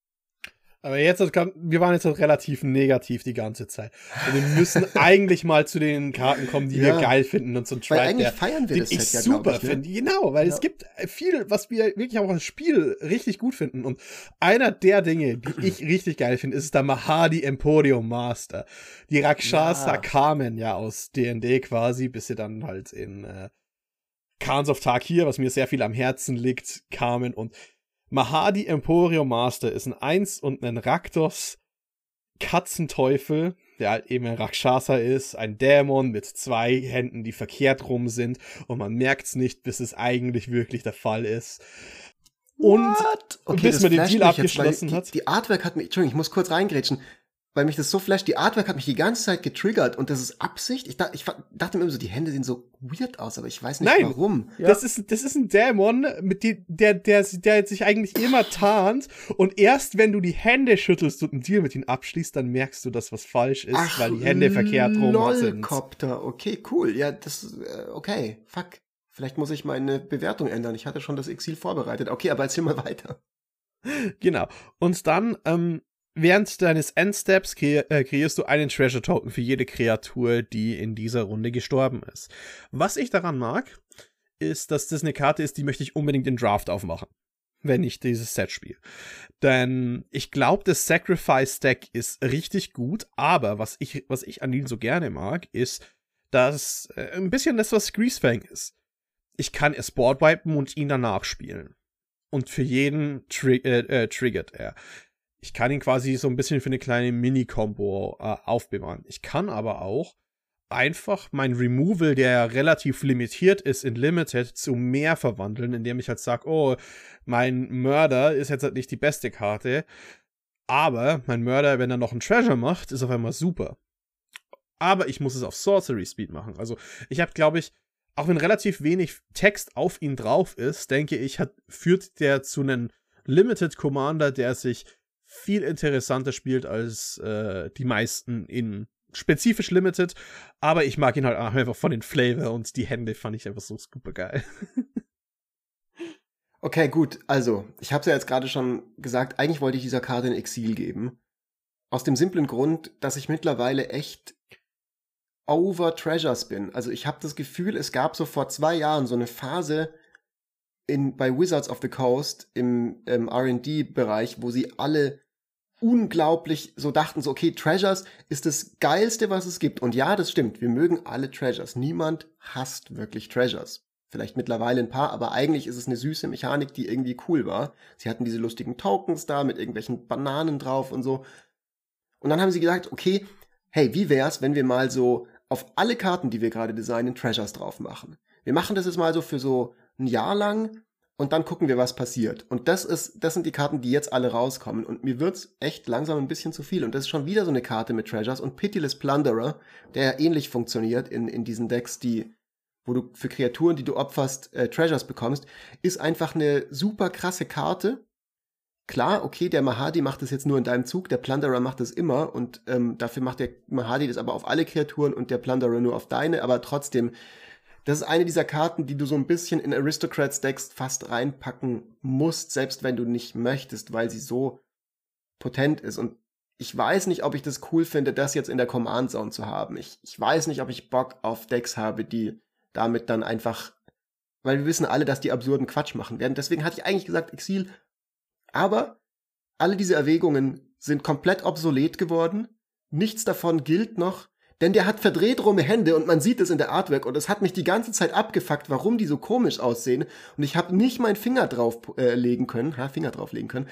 Aber jetzt, wir waren jetzt relativ negativ die ganze Zeit. Und wir müssen eigentlich mal zu den Karten kommen, die Ja. wir geil finden und so ein Weil Tribe, eigentlich der, feiern wir den das ich Set ja, super ich, ne? finde. Genau, weil Ja. es gibt viel, was wir wirklich auch als Spiel richtig gut finden. Und einer der Dinge, die ich richtig geil finde, ist der Mahadi Emporium Master. Die Rakshasa Ja. kamen ja aus D&D quasi, bis sie dann halt in äh, Khans of Tarkir, was mir sehr viel am Herzen liegt, kamen und Mahadi Emporium Master ist ein Eins und ein Raktos Katzenteufel, der halt eben ein Rakshasa ist, ein Dämon mit zwei Händen, die verkehrt rum sind und man merkt's nicht, bis es eigentlich wirklich der Fall ist. Und What? bis das man den Deal mich jetzt, abgeschlossen die, hat. Die Artwork hat mich, Entschuldigung, ich muss kurz reingrätschen, weil mich das so flasht. Die Artwork hat mich die ganze Zeit getriggert und das ist Absicht. Ich, dacht, ich dachte mir immer so, die Hände sehen so weird aus, aber ich weiß nicht Nein. warum. Ja. das, ist, das ist ein Dämon, mit dem, der, der, der sich eigentlich immer tarnt und erst wenn du die Hände schüttelst und einen Deal mit ihm abschließt, dann merkst du, dass was falsch ist, weil die Hände verkehrt rum sind. Lolcopter, okay, cool. Ja, das, äh, okay, fuck. Vielleicht muss ich meine Bewertung ändern. Ich hatte schon das Exil vorbereitet. Okay, aber erzähl mal weiter. Genau. Und dann, ähm, während deines Endsteps kre äh, kreierst du einen Treasure Token für jede Kreatur, die in dieser Runde gestorben ist. Was ich daran mag, ist, dass das eine Karte ist, die möchte ich unbedingt in Draft aufmachen. Wenn ich dieses Set spiele. Denn ich glaube, das Sacrifice Deck ist richtig gut, aber was ich, was ich an ihm so gerne mag, ist, dass äh, ein bisschen das, was Greasefang ist. Ich kann es Board wipen und ihn danach spielen und für jeden tri äh, äh, triggert er. Ich kann ihn quasi so ein bisschen für eine kleine Mini-Combo äh, aufbewahren. Ich kann aber auch einfach mein Removal, der ja relativ limitiert ist in Limited, zu mehr verwandeln, indem ich halt sage, oh, mein Mörder ist jetzt halt nicht die beste Karte, aber mein Mörder, wenn er noch einen Treasure macht, ist auf einmal super. Aber ich muss es auf Sorcery Speed machen. Also ich habe, glaube ich, auch wenn relativ wenig Text auf ihn drauf ist, denke ich, hat, führt der zu einem Limited Commander, der sich viel interessanter spielt als äh, die meisten in spezifisch Limited. Aber ich mag ihn halt einfach von den Flavor und die Hände fand ich einfach so super geil. Okay, gut. Also, ich habe es ja jetzt gerade schon gesagt, eigentlich wollte ich dieser Karte ein Exil geben. Aus dem simplen Grund, dass ich mittlerweile echt over Treasures bin. Also ich habe das Gefühl, es gab so vor zwei Jahren so eine Phase in, bei Wizards of the Coast im, im R&D-Bereich, wo sie alle unglaublich so dachten, so okay, Treasures ist das Geilste, was es gibt. Und ja, das stimmt, wir mögen alle Treasures. Niemand hasst wirklich Treasures. Vielleicht mittlerweile ein paar, aber eigentlich ist es eine süße Mechanik, die irgendwie cool war. Sie hatten diese lustigen Tokens da mit irgendwelchen Bananen drauf und so. Und dann haben sie gesagt, okay, hey, wie wär's, wenn wir mal so auf alle Karten, die wir gerade designen, Treasures drauf machen? Wir machen das jetzt mal so für so ein Jahr lang und dann gucken wir, was passiert. Und das ist, das sind die Karten, die jetzt alle rauskommen. Und mir wird's echt langsam ein bisschen zu viel. Und das ist schon wieder so eine Karte mit Treasures und Pitiless Plunderer, der ja ähnlich funktioniert in, in diesen Decks, die, wo du für Kreaturen, die du opferst, äh, Treasures bekommst, ist einfach eine super krasse Karte. Klar, okay, der Mahadi macht das jetzt nur in deinem Zug, der Plunderer macht das immer und ähm, dafür macht der Mahadi das aber auf alle Kreaturen und der Plunderer nur auf deine, aber trotzdem, das ist eine dieser Karten, die du so ein bisschen in Aristocrats Decks fast reinpacken musst, selbst wenn du nicht möchtest, weil sie so potent ist. Und ich weiß nicht, ob ich das cool finde, das jetzt in der Command Zone zu haben. Ich, ich weiß nicht, ob ich Bock auf Decks habe, die damit dann einfach, weil wir wissen alle, dass die absurden Quatsch machen werden. Deswegen hatte ich eigentlich gesagt, Exil aber alle diese Erwägungen sind komplett obsolet geworden. Nichts davon gilt noch, denn der hat verdreht rumme Hände und man sieht es in der Artwork und es hat mich die ganze Zeit abgefuckt, warum die so komisch aussehen und ich habe nicht meinen Finger drauf äh, legen können, ha, Finger drauflegen können.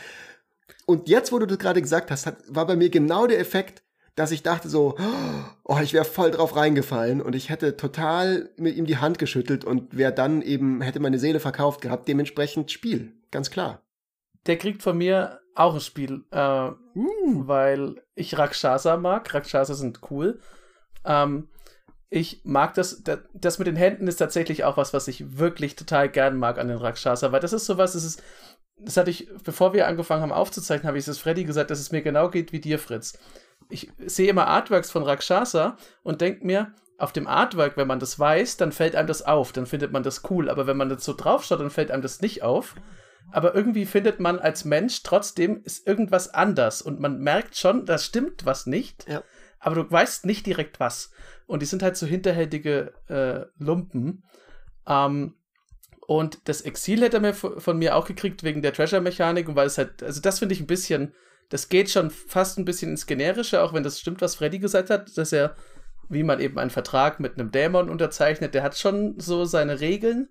Und jetzt, wo du das gerade gesagt hast, hat, war bei mir genau der Effekt, dass ich dachte so, oh, ich wäre voll drauf reingefallen und ich hätte total mit ihm die Hand geschüttelt und wäre dann eben, hätte meine Seele verkauft gehabt, dementsprechend Spiel, ganz klar. Der kriegt von mir auch ein Spiel, äh, weil ich Rakshasa mag. Rakshasa sind cool. Ähm, ich mag das, das, mit den Händen ist tatsächlich auch was, was ich wirklich total gern mag an den Rakshasa, weil das ist sowas, das ist, das hatte ich, bevor wir angefangen haben aufzuzeichnen, habe ich es Freddy gesagt, dass es mir genau geht wie dir, Fritz. Ich sehe immer Artworks von Rakshasa und denke mir, auf dem Artwork, wenn man das weiß, dann fällt einem das auf, dann findet man das cool. Aber wenn man das so draufschaut, dann fällt einem das nicht auf. Aber irgendwie findet man als Mensch trotzdem ist irgendwas anders und man merkt schon, da stimmt was nicht. Ja. Aber du weißt nicht direkt was. Und die sind halt so hinterhältige äh, Lumpen. Ähm, und das Exil hätte er mir von mir auch gekriegt wegen der Treasure-Mechanik und weil es halt, also das finde ich ein bisschen, das geht schon fast ein bisschen ins Generische, auch wenn das stimmt, was Freddy gesagt hat, dass er, wie man eben einen Vertrag mit einem Dämon unterzeichnet, der hat schon so seine Regeln.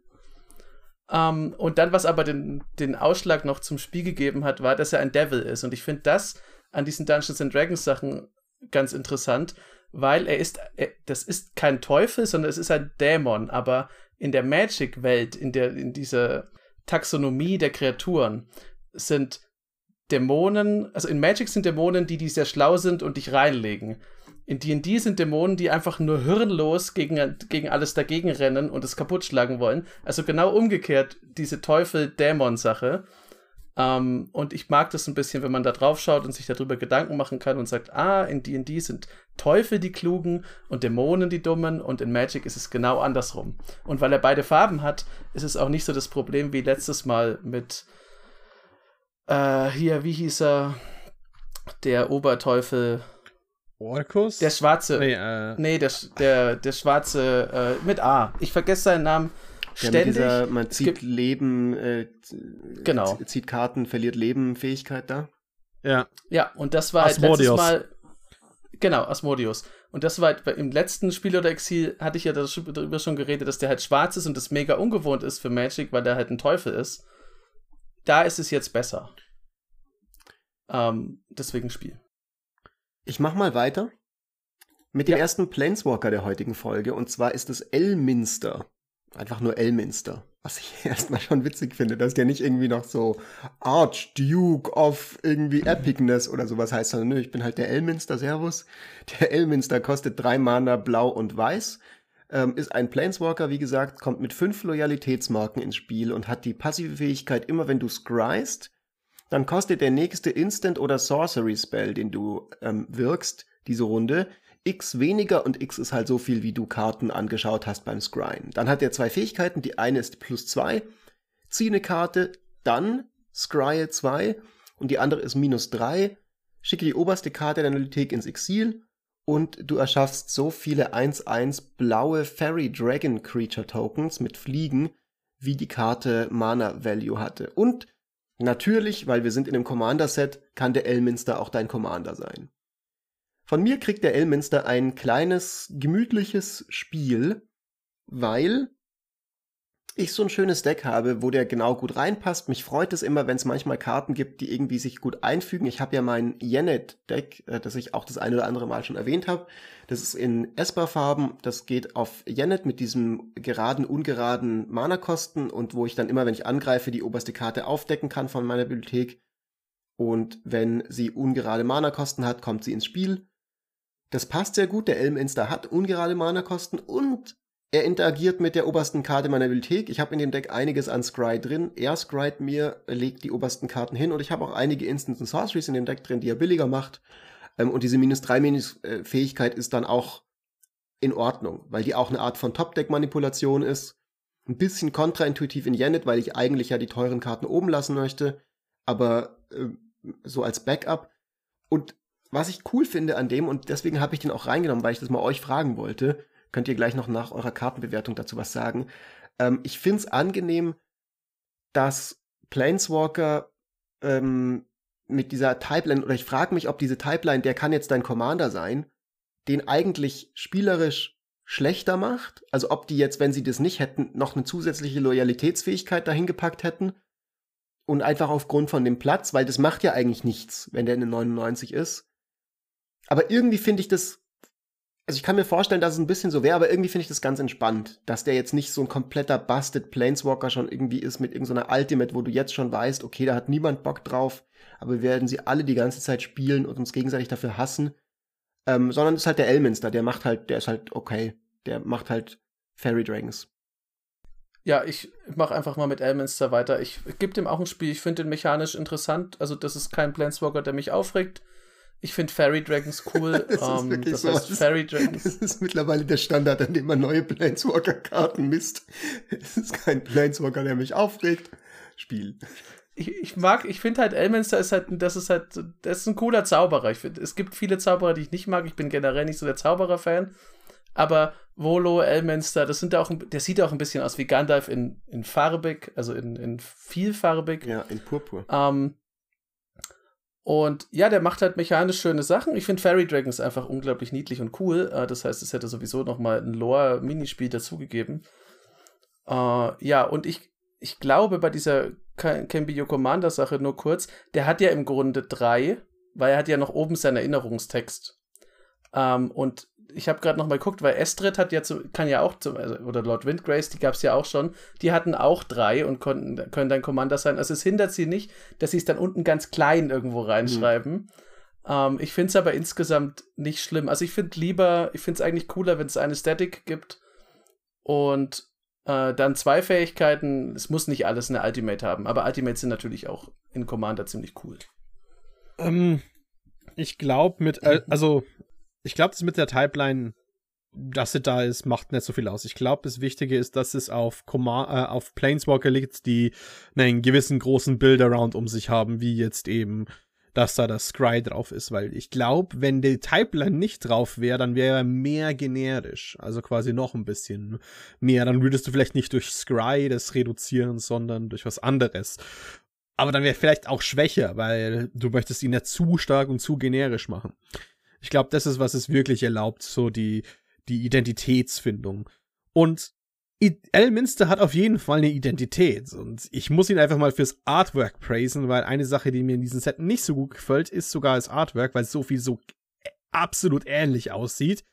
Um, und dann, was aber den, den Ausschlag noch zum Spiel gegeben hat, war, dass er ein Devil ist. Und ich finde das an diesen Dungeons and Dragons Sachen ganz interessant, weil er ist, er, das ist kein Teufel, sondern es ist ein Dämon. Aber in der Magic-Welt, in, der, in dieser Taxonomie der Kreaturen, sind Dämonen, also in Magic sind Dämonen die, die sehr schlau sind und dich reinlegen. In D&D sind Dämonen, die einfach nur hirnlos gegen, gegen alles dagegen rennen und es kaputt schlagen wollen. Also genau umgekehrt, diese Teufel-Dämon-Sache. Ähm, und ich mag das ein bisschen, wenn man da drauf schaut und sich darüber Gedanken machen kann und sagt, ah, in D&D sind Teufel die Klugen und Dämonen die Dummen und in Magic ist es genau andersrum. Und weil er beide Farben hat, ist es auch nicht so das Problem wie letztes Mal mit äh, hier, wie hieß er? Der Oberteufel Orkus? Der schwarze. Nee, äh, nee der, der, der schwarze äh, mit A. Ich vergesse seinen Namen ständig. Dieser, man zieht Leben, äh, genau. zieht Karten, verliert Leben, Fähigkeit da. Ja. Ja, und das war Asmodeus. halt letztes Mal. Genau, Asmodeus. Und das war halt im letzten Spiel oder Exil hatte ich ja darüber schon geredet, dass der halt schwarz ist und das mega ungewohnt ist für Magic, weil der halt ein Teufel ist. Da ist es jetzt besser. Ähm, deswegen Spiel. Ich mach mal weiter mit dem Ja. ersten Planeswalker der heutigen Folge und zwar ist es Elminster. Einfach nur Elminster. Was ich erstmal schon witzig finde, dass der nicht irgendwie noch so Archduke of irgendwie Epicness oder sowas heißt, sondern nö, ich bin halt der Elminster, Servus. Der Elminster kostet drei Mana blau und weiß. Ähm, ist ein Planeswalker, wie gesagt, kommt mit fünf Loyalitätsmarken ins Spiel und hat die passive Fähigkeit, immer wenn du scryst, dann kostet der nächste Instant- oder Sorcery-Spell, den du ähm, wirkst, diese Runde, x weniger und x ist halt so viel, wie du Karten angeschaut hast beim Scryen. Dann hat er zwei Fähigkeiten, die eine ist plus zwei, zieh eine Karte, dann scrye zwei und die andere ist minus drei, schicke die oberste Karte deiner Bibliothek ins Exil und du erschaffst so viele 1-1 blaue Fairy Dragon Creature Tokens mit Fliegen, wie die Karte Mana Value hatte. Und Natürlich, weil wir sind in einem Commander-Set, kann der Elminster auch dein Commander sein. Von mir kriegt der Elminster ein kleines, gemütliches Spiel, weil ich so ein schönes Deck habe, wo der genau gut reinpasst. Mich freut es immer, wenn es manchmal Karten gibt, die irgendwie sich gut einfügen. Ich habe ja mein Yenet-Deck, äh, das ich auch das eine oder andere Mal schon erwähnt habe. Das ist in Esper-Farben. Das geht auf Yenet mit diesem geraden, ungeraden Mana-Kosten und wo ich dann immer, wenn ich angreife, die oberste Karte aufdecken kann von meiner Bibliothek. Und wenn sie ungerade Mana-Kosten hat, kommt sie ins Spiel. Das passt sehr gut. Der Elminster hat ungerade Mana-Kosten und er interagiert mit der obersten Karte meiner Bibliothek. Ich habe in dem Deck einiges an Scry drin. Er scryt mir, legt die obersten Karten hin und ich habe auch einige Instants und Sorceries in dem Deck drin, die er billiger macht. Ähm, und diese minus 3 minus äh, Fähigkeit ist dann auch in Ordnung, weil die auch eine Art von Top-Deck-Manipulation ist. Ein bisschen kontraintuitiv in Yenet, weil ich eigentlich ja die teuren Karten oben lassen möchte, aber äh, so als Backup. Und was ich cool finde an dem, und deswegen habe ich den auch reingenommen, weil ich das mal euch fragen wollte, könnt ihr gleich noch nach eurer Kartenbewertung dazu was sagen. Ähm, ich find's angenehm, dass Planeswalker ähm, mit dieser Typeline, oder ich frage mich, ob diese Typeline, der kann jetzt dein Commander sein, den eigentlich spielerisch schlechter macht. Also ob die jetzt, wenn sie das nicht hätten, noch eine zusätzliche Loyalitätsfähigkeit dahin gepackt hätten. Und einfach aufgrund von dem Platz, weil das macht ja eigentlich nichts, wenn der eine 99 ist. Aber irgendwie finde ich das also ich kann mir vorstellen, dass es ein bisschen so wäre, aber irgendwie finde ich das ganz entspannt, dass der jetzt nicht so ein kompletter Busted Planeswalker schon irgendwie ist mit irgendeiner Ultimate, wo du jetzt schon weißt, okay, da hat niemand Bock drauf, aber wir werden sie alle die ganze Zeit spielen und uns gegenseitig dafür hassen. Ähm, sondern es ist halt der Elminster, der macht halt, der ist halt okay. Der macht halt Fairy Dragons. Ja, ich mache einfach mal mit Elminster weiter. Ich gebe dem auch ein Spiel. Ich finde den mechanisch interessant. Also, das ist kein Planeswalker, der mich aufregt. Ich finde Fairy Dragons cool. Das ist ähm, wirklich das so. heißt Das- Fairy Dragons. Das ist mittlerweile der Standard, an dem man neue Planeswalker-Karten misst. Es ist kein Planeswalker, der mich aufregt. Spiel. Ich, ich mag, ich finde halt, Elminster ist halt, das ist halt, das ist ein cooler Zauberer. Ich find, es gibt viele Zauberer, die ich nicht mag. Ich bin generell nicht so der Zauberer-Fan. Aber Volo, Elminster, das sind auch, der sieht auch ein bisschen aus wie Gandalf in, in farbig, also in, in vielfarbig. Ja, in Purpur. Ähm, und ja, der macht halt mechanisch schöne Sachen. Ich finde Fairy Dragons einfach unglaublich niedlich und cool. Äh, das heißt, es hätte sowieso noch mal ein Lore-Minispiel dazugegeben. Äh, ja, und ich, ich glaube, bei dieser Ka- Kenbyo Commander-Sache nur kurz, der hat ja im Grunde drei, weil er hat ja noch oben seinen Erinnerungstext. Ähm, und ich habe gerade noch mal geguckt, weil Estrid hat ja zu, kann ja auch, zum, also, oder Lord Windgrace, die gab es ja auch schon, die hatten auch drei und konnten, können dann Commander sein. Also es hindert sie nicht, dass sie es dann unten ganz klein irgendwo reinschreiben. Ähm, ich finde es aber insgesamt nicht schlimm. Also ich finde lieber, ich finde es eigentlich cooler, wenn es eine Static gibt und äh, dann zwei Fähigkeiten. Es muss nicht alles eine Ultimate haben, aber Ultimates sind natürlich auch in Commander ziemlich cool. Ähm, ich glaube mit, äh, also ich glaube, das mit der Typeline, dass sie da ist, macht nicht so viel aus. Ich glaube, das Wichtige ist, dass es auf, Comma äh, auf Planeswalker liegt, die einen gewissen großen Build-Around um sich haben, wie jetzt eben, dass da das Scry drauf ist, weil ich glaube, wenn die Typeline nicht drauf wäre, dann wäre er mehr generisch, also quasi noch ein bisschen mehr. Dann würdest du vielleicht nicht durch Scry das reduzieren, sondern durch was anderes. Aber dann wäre vielleicht auch schwächer, weil du möchtest ihn ja zu stark und zu generisch machen. Ich glaube, das ist, was es wirklich erlaubt, so die, die Identitätsfindung. Und Elminster hat auf jeden Fall eine Identität. Und ich muss ihn einfach mal fürs Artwork praisen, weil eine Sache, die mir in diesem Set nicht so gut gefällt, ist sogar das Artwork, weil so viel so absolut ähnlich aussieht.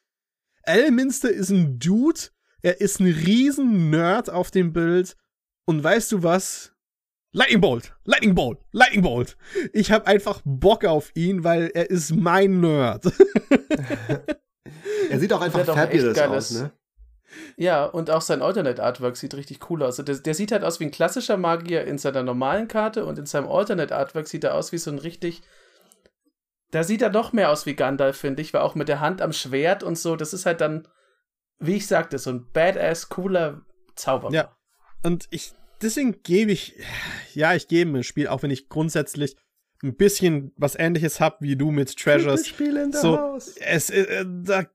Elminster ist ein Dude, er ist ein riesen Nerd auf dem Bild. Und weißt du was? Lightning Bolt, Lightning Bolt, Lightning Bolt. Ich habe einfach Bock auf ihn, weil er ist mein Nerd. Er sieht auch einfach auch fabulous geiles- aus, ne? Ja, und auch sein Alternate Artwork sieht richtig cool aus. Der, der sieht halt aus wie ein klassischer Magier in seiner normalen Karte und in seinem Alternate Artwork sieht er aus wie so ein richtig. Da sieht er noch mehr aus wie Gandalf, finde ich, weil auch mit der Hand am Schwert und so, das ist halt dann, wie ich sagte, so ein badass, cooler Zauberer. Ja. Und ich, deswegen gebe ich, ja, ich gebe mir ein Spiel, auch wenn ich grundsätzlich ein bisschen was ähnliches hab wie du mit Treasures. Spiel in der So, Haus. es, äh, da,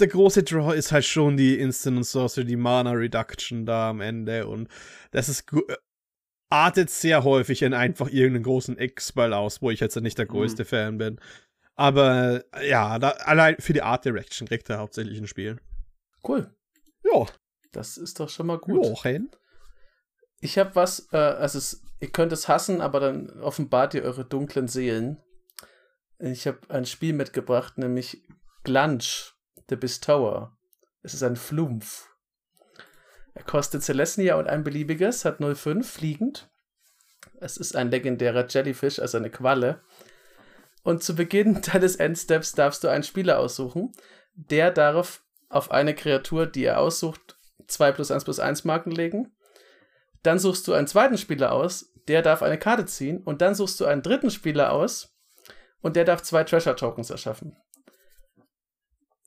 der große Draw ist halt schon die Instant und Sorcery, die Mana Reduction da am Ende und das ist gu- äh, artet sehr häufig in einfach irgendeinen großen X-Ball aus, wo ich jetzt nicht der größte Fan bin. Aber äh, ja, da, allein für die Art Direction kriegt er hauptsächlich ein Spiel. Cool. Ja, Das ist doch schon mal gut. Jochen. Ich habe was, äh, also es, ihr könnt es hassen, aber dann offenbart ihr eure dunklen Seelen. Ich habe ein Spiel mitgebracht, nämlich Glunch, The Bestower. Es ist ein Flumph. Er kostet Celestia und ein beliebiges, hat 0,5 fliegend. Es ist ein legendärer Jellyfish, also eine Qualle. Und zu Beginn deines Endsteps darfst du einen Spieler aussuchen. Der darf auf eine Kreatur, die er aussucht, 2 plus 1 plus 1 Marken legen. Dann suchst du einen zweiten Spieler aus, der darf eine Karte ziehen. Und dann suchst du einen dritten Spieler aus und der darf zwei Treasure Tokens erschaffen.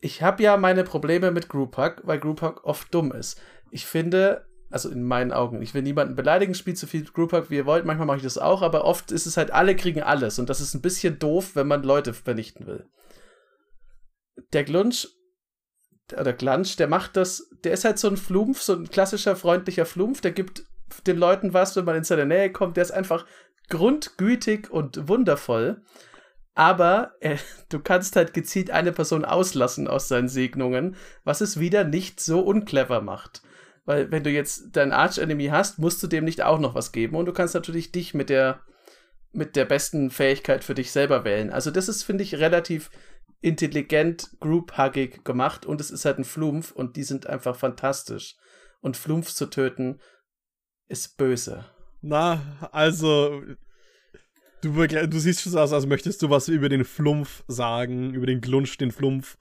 Ich habe ja meine Probleme mit Group Hug, weil Group Hug oft dumm ist. Ich finde, also in meinen Augen, ich will niemanden beleidigen, spielt so viel Group Hug, wie ihr wollt. Manchmal mache ich das auch, aber oft ist es halt, alle kriegen alles. Und das ist ein bisschen doof, wenn man Leute vernichten will. Der Glunch oder Glunch, der macht das, der ist halt so ein Flumpf, so ein klassischer freundlicher Flumpf, der gibt den Leuten was, wenn man in seine Nähe kommt, der ist einfach grundgütig und wundervoll. Aber äh, du kannst halt gezielt eine Person auslassen aus seinen Segnungen, was es wieder nicht so unclever macht. Weil wenn du jetzt deinen Arch-Enemy hast, musst du dem nicht auch noch was geben. Und du kannst natürlich dich mit der, mit der besten Fähigkeit für dich selber wählen. Also das ist, finde ich, relativ intelligent, group-huggig gemacht. Und es ist halt ein Flumpf und die sind einfach fantastisch. Und Flumpfs zu töten ist böse. Na, also, du, du siehst schon so aus, als möchtest du was über den Flumpf sagen, über den Glunsch, den Flumpf.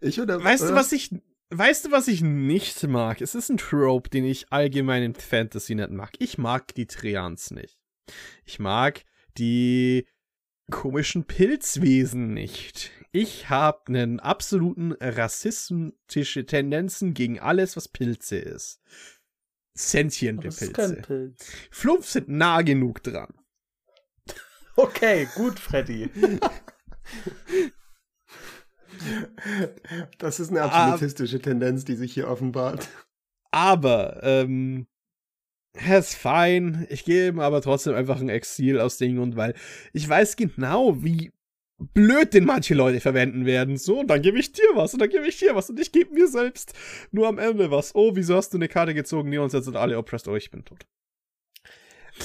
Ich oder Weißt du, oder? was ich, weißt du, was ich nicht mag? Es ist ein Trope, den ich allgemein in Fantasy nicht mag. Ich mag die Treants nicht. Ich mag die komischen Pilzwesen nicht. Ich habe einen absoluten rassistische Tendenzen gegen alles, was Pilze ist. Sentiente Pilze. Pilz. Flumpf sind nah genug dran. Okay, gut, Freddy. Das ist eine Ah. absolutistische Tendenz, die sich hier offenbart. Aber, ähm, er ist fein. Ich gebe ihm aber trotzdem einfach ein Exil aus dem Grund, weil ich weiß genau, wie blöd den manche Leute verwenden werden. So, und dann gebe ich dir was und dann gebe ich dir was und ich gebe mir selbst nur am Ende was. Oh, wieso hast du eine Karte gezogen? Nee, uns jetzt sind alle oppressed. Oh, ich bin tot.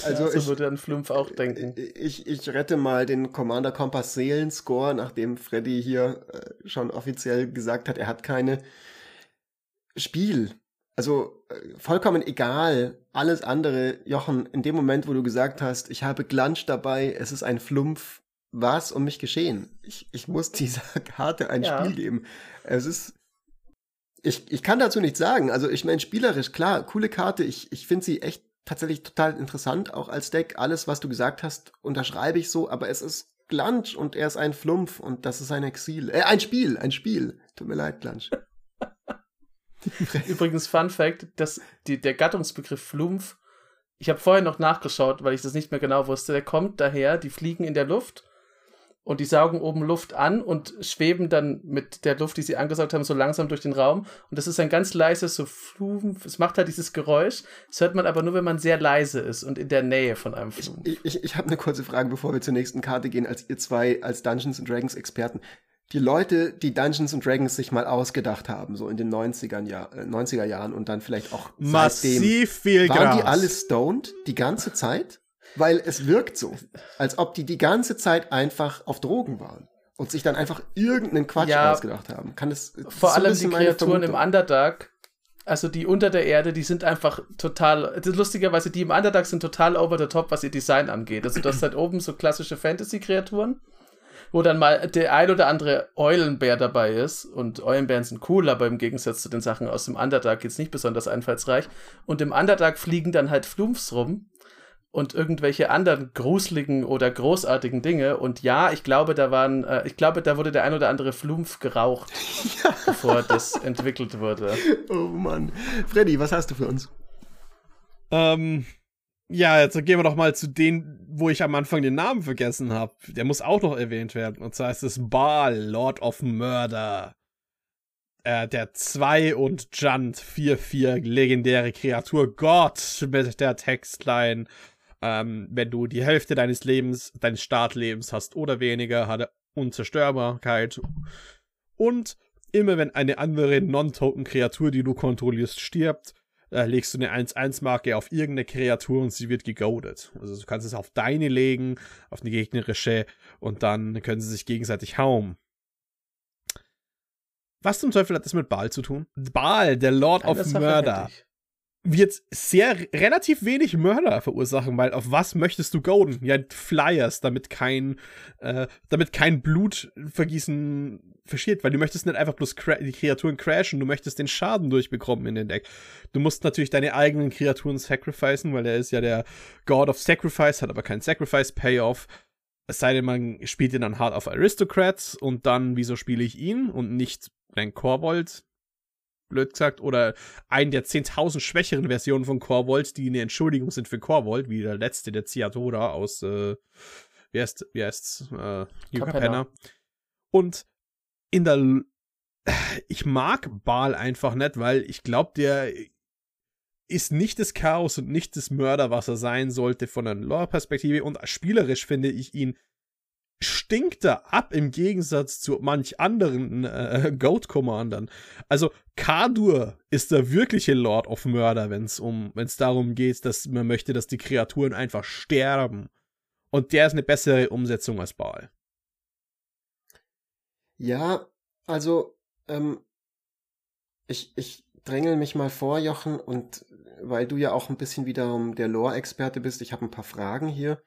Also ja, so ich, würde ein Flumpf auch denken. ich, ich rette mal den Commander Kompass Seelenscore, nachdem Freddy hier äh, schon offiziell gesagt hat, er hat keine Spiel. Also äh, vollkommen egal, alles andere, Jochen, in dem Moment, wo du gesagt hast, ich habe Glansch dabei, es ist ein Flumpf, was um mich geschehen? Ich, ich muss dieser Karte ein Ja. Spiel geben. Es ist. Ich, ich kann dazu nichts sagen. Also, ich meine, spielerisch, klar, coole Karte. Ich, ich finde sie echt tatsächlich total interessant, auch als Deck. Alles, was du gesagt hast, unterschreibe ich so, aber es ist Glansch und er ist ein Flumpf und das ist ein Exil. Äh, ein Spiel, ein Spiel. Tut mir leid, Glansch. Übrigens, Fun Fact, dass die, der Gattungsbegriff Flumpf, ich habe vorher noch nachgeschaut, weil ich das nicht mehr genau wusste, der kommt daher, die fliegen in der Luft und die saugen oben Luft an und schweben dann mit der Luft, die sie angesaugt haben, so langsam durch den Raum. Und das ist ein ganz leises so Flumpf, es macht halt dieses Geräusch, das hört man aber nur, wenn man sehr leise ist und in der Nähe von einem Ich, Flumpf. ich, ich habe eine kurze Frage, bevor wir zur nächsten Karte gehen, als ihr zwei als Dungeons and Dragons Experten. Die Leute, die Dungeons and Dragons sich mal ausgedacht haben, so in den 90ern, Jahr, äh, 90er Jahren und dann vielleicht auch seitdem, Massiv viel waren Gras. die alle stoned die ganze Zeit? Weil es wirkt so, als ob die die ganze Zeit einfach auf Drogen waren und sich dann einfach irgendeinen Quatsch Ja. ausgedacht haben. Kann das Vor so allem die Kreaturen im. Underdark, also die unter der Erde, die sind einfach total, ist lustigerweise, die im Underdark sind total over the top, was ihr Design angeht. Also das halt oben so klassische Fantasy-Kreaturen, wo dann mal der ein oder andere Eulenbär dabei ist und Eulenbären sind cool, aber im Gegensatz zu den Sachen aus dem Underdark jetzt nicht besonders einfallsreich. Und im Underdark fliegen dann halt Flumphs rum und irgendwelche anderen gruseligen oder großartigen Dinge. Und ja, ich glaube, da waren, äh, ich glaube, da wurde der ein oder andere Flumpf geraucht, bevor das entwickelt wurde. Oh Mann. Freddy, was hast du für uns? Ähm, ja, jetzt gehen wir doch mal zu denen, wo ich am Anfang den Namen vergessen habe. Der muss auch noch erwähnt werden. Und zwar ist es Baal, Lord of Murder. Äh, der 2 und Junt 4-4 legendäre Kreatur Gott mit der Textline. Ähm, wenn du die Hälfte deines Lebens, deines Startlebens hast oder weniger, hat er Unzerstörbarkeit. Und immer wenn eine andere Non-Token-Kreatur, die du kontrollierst, stirbt, äh, legst du eine 1-1-Marke auf irgendeine Kreatur und sie wird gegoadet. Also du kannst es auf deine legen, auf eine gegnerische und dann können sie sich gegenseitig hauen. Was zum Teufel hat das mit Baal zu tun? Baal, der Lord Eine of Sache Murder. Wird sehr relativ wenig Mörder verursachen, weil auf was möchtest du goaden? Ja, Flyers, damit kein, äh, damit kein Blutvergießen verschiert, weil du möchtest nicht einfach bloß die Kreaturen crashen, du möchtest den Schaden durchbekommen in den Deck. Du musst natürlich deine eigenen Kreaturen sacrificen, weil er ist ja der God of Sacrifice, hat aber keinen Sacrifice Payoff. Es sei denn, man spielt ihn dann hart auf Aristocrats und dann, wieso spiele ich ihn und nicht ein Korvold? Blöd gesagt, oder einen der 10.000 schwächeren Versionen von Corvold, die eine Entschuldigung sind für Corvold, wie der letzte, der Ciatora aus, äh, wie heißt, wie heißt's, äh, Capenna. Capenna. Und in der, L ich mag Baal einfach nicht, weil ich glaube, der ist nicht das Chaos und nicht das Mörder, was er sein sollte von einer Lore-Perspektive und spielerisch finde ich ihn stinkt er ab im Gegensatz zu manch anderen äh, Goat-Commandern. Also Kadur ist der wirkliche Lord of Murder, wenn es um, darum geht, dass man möchte, dass die Kreaturen einfach sterben. Und der ist eine bessere Umsetzung als Baal. Ja, also, ähm, ich, ich drängel mich mal vor, Jochen, und weil du ja auch ein bisschen wiederum der Lore-Experte bist, ich habe ein paar Fragen hier.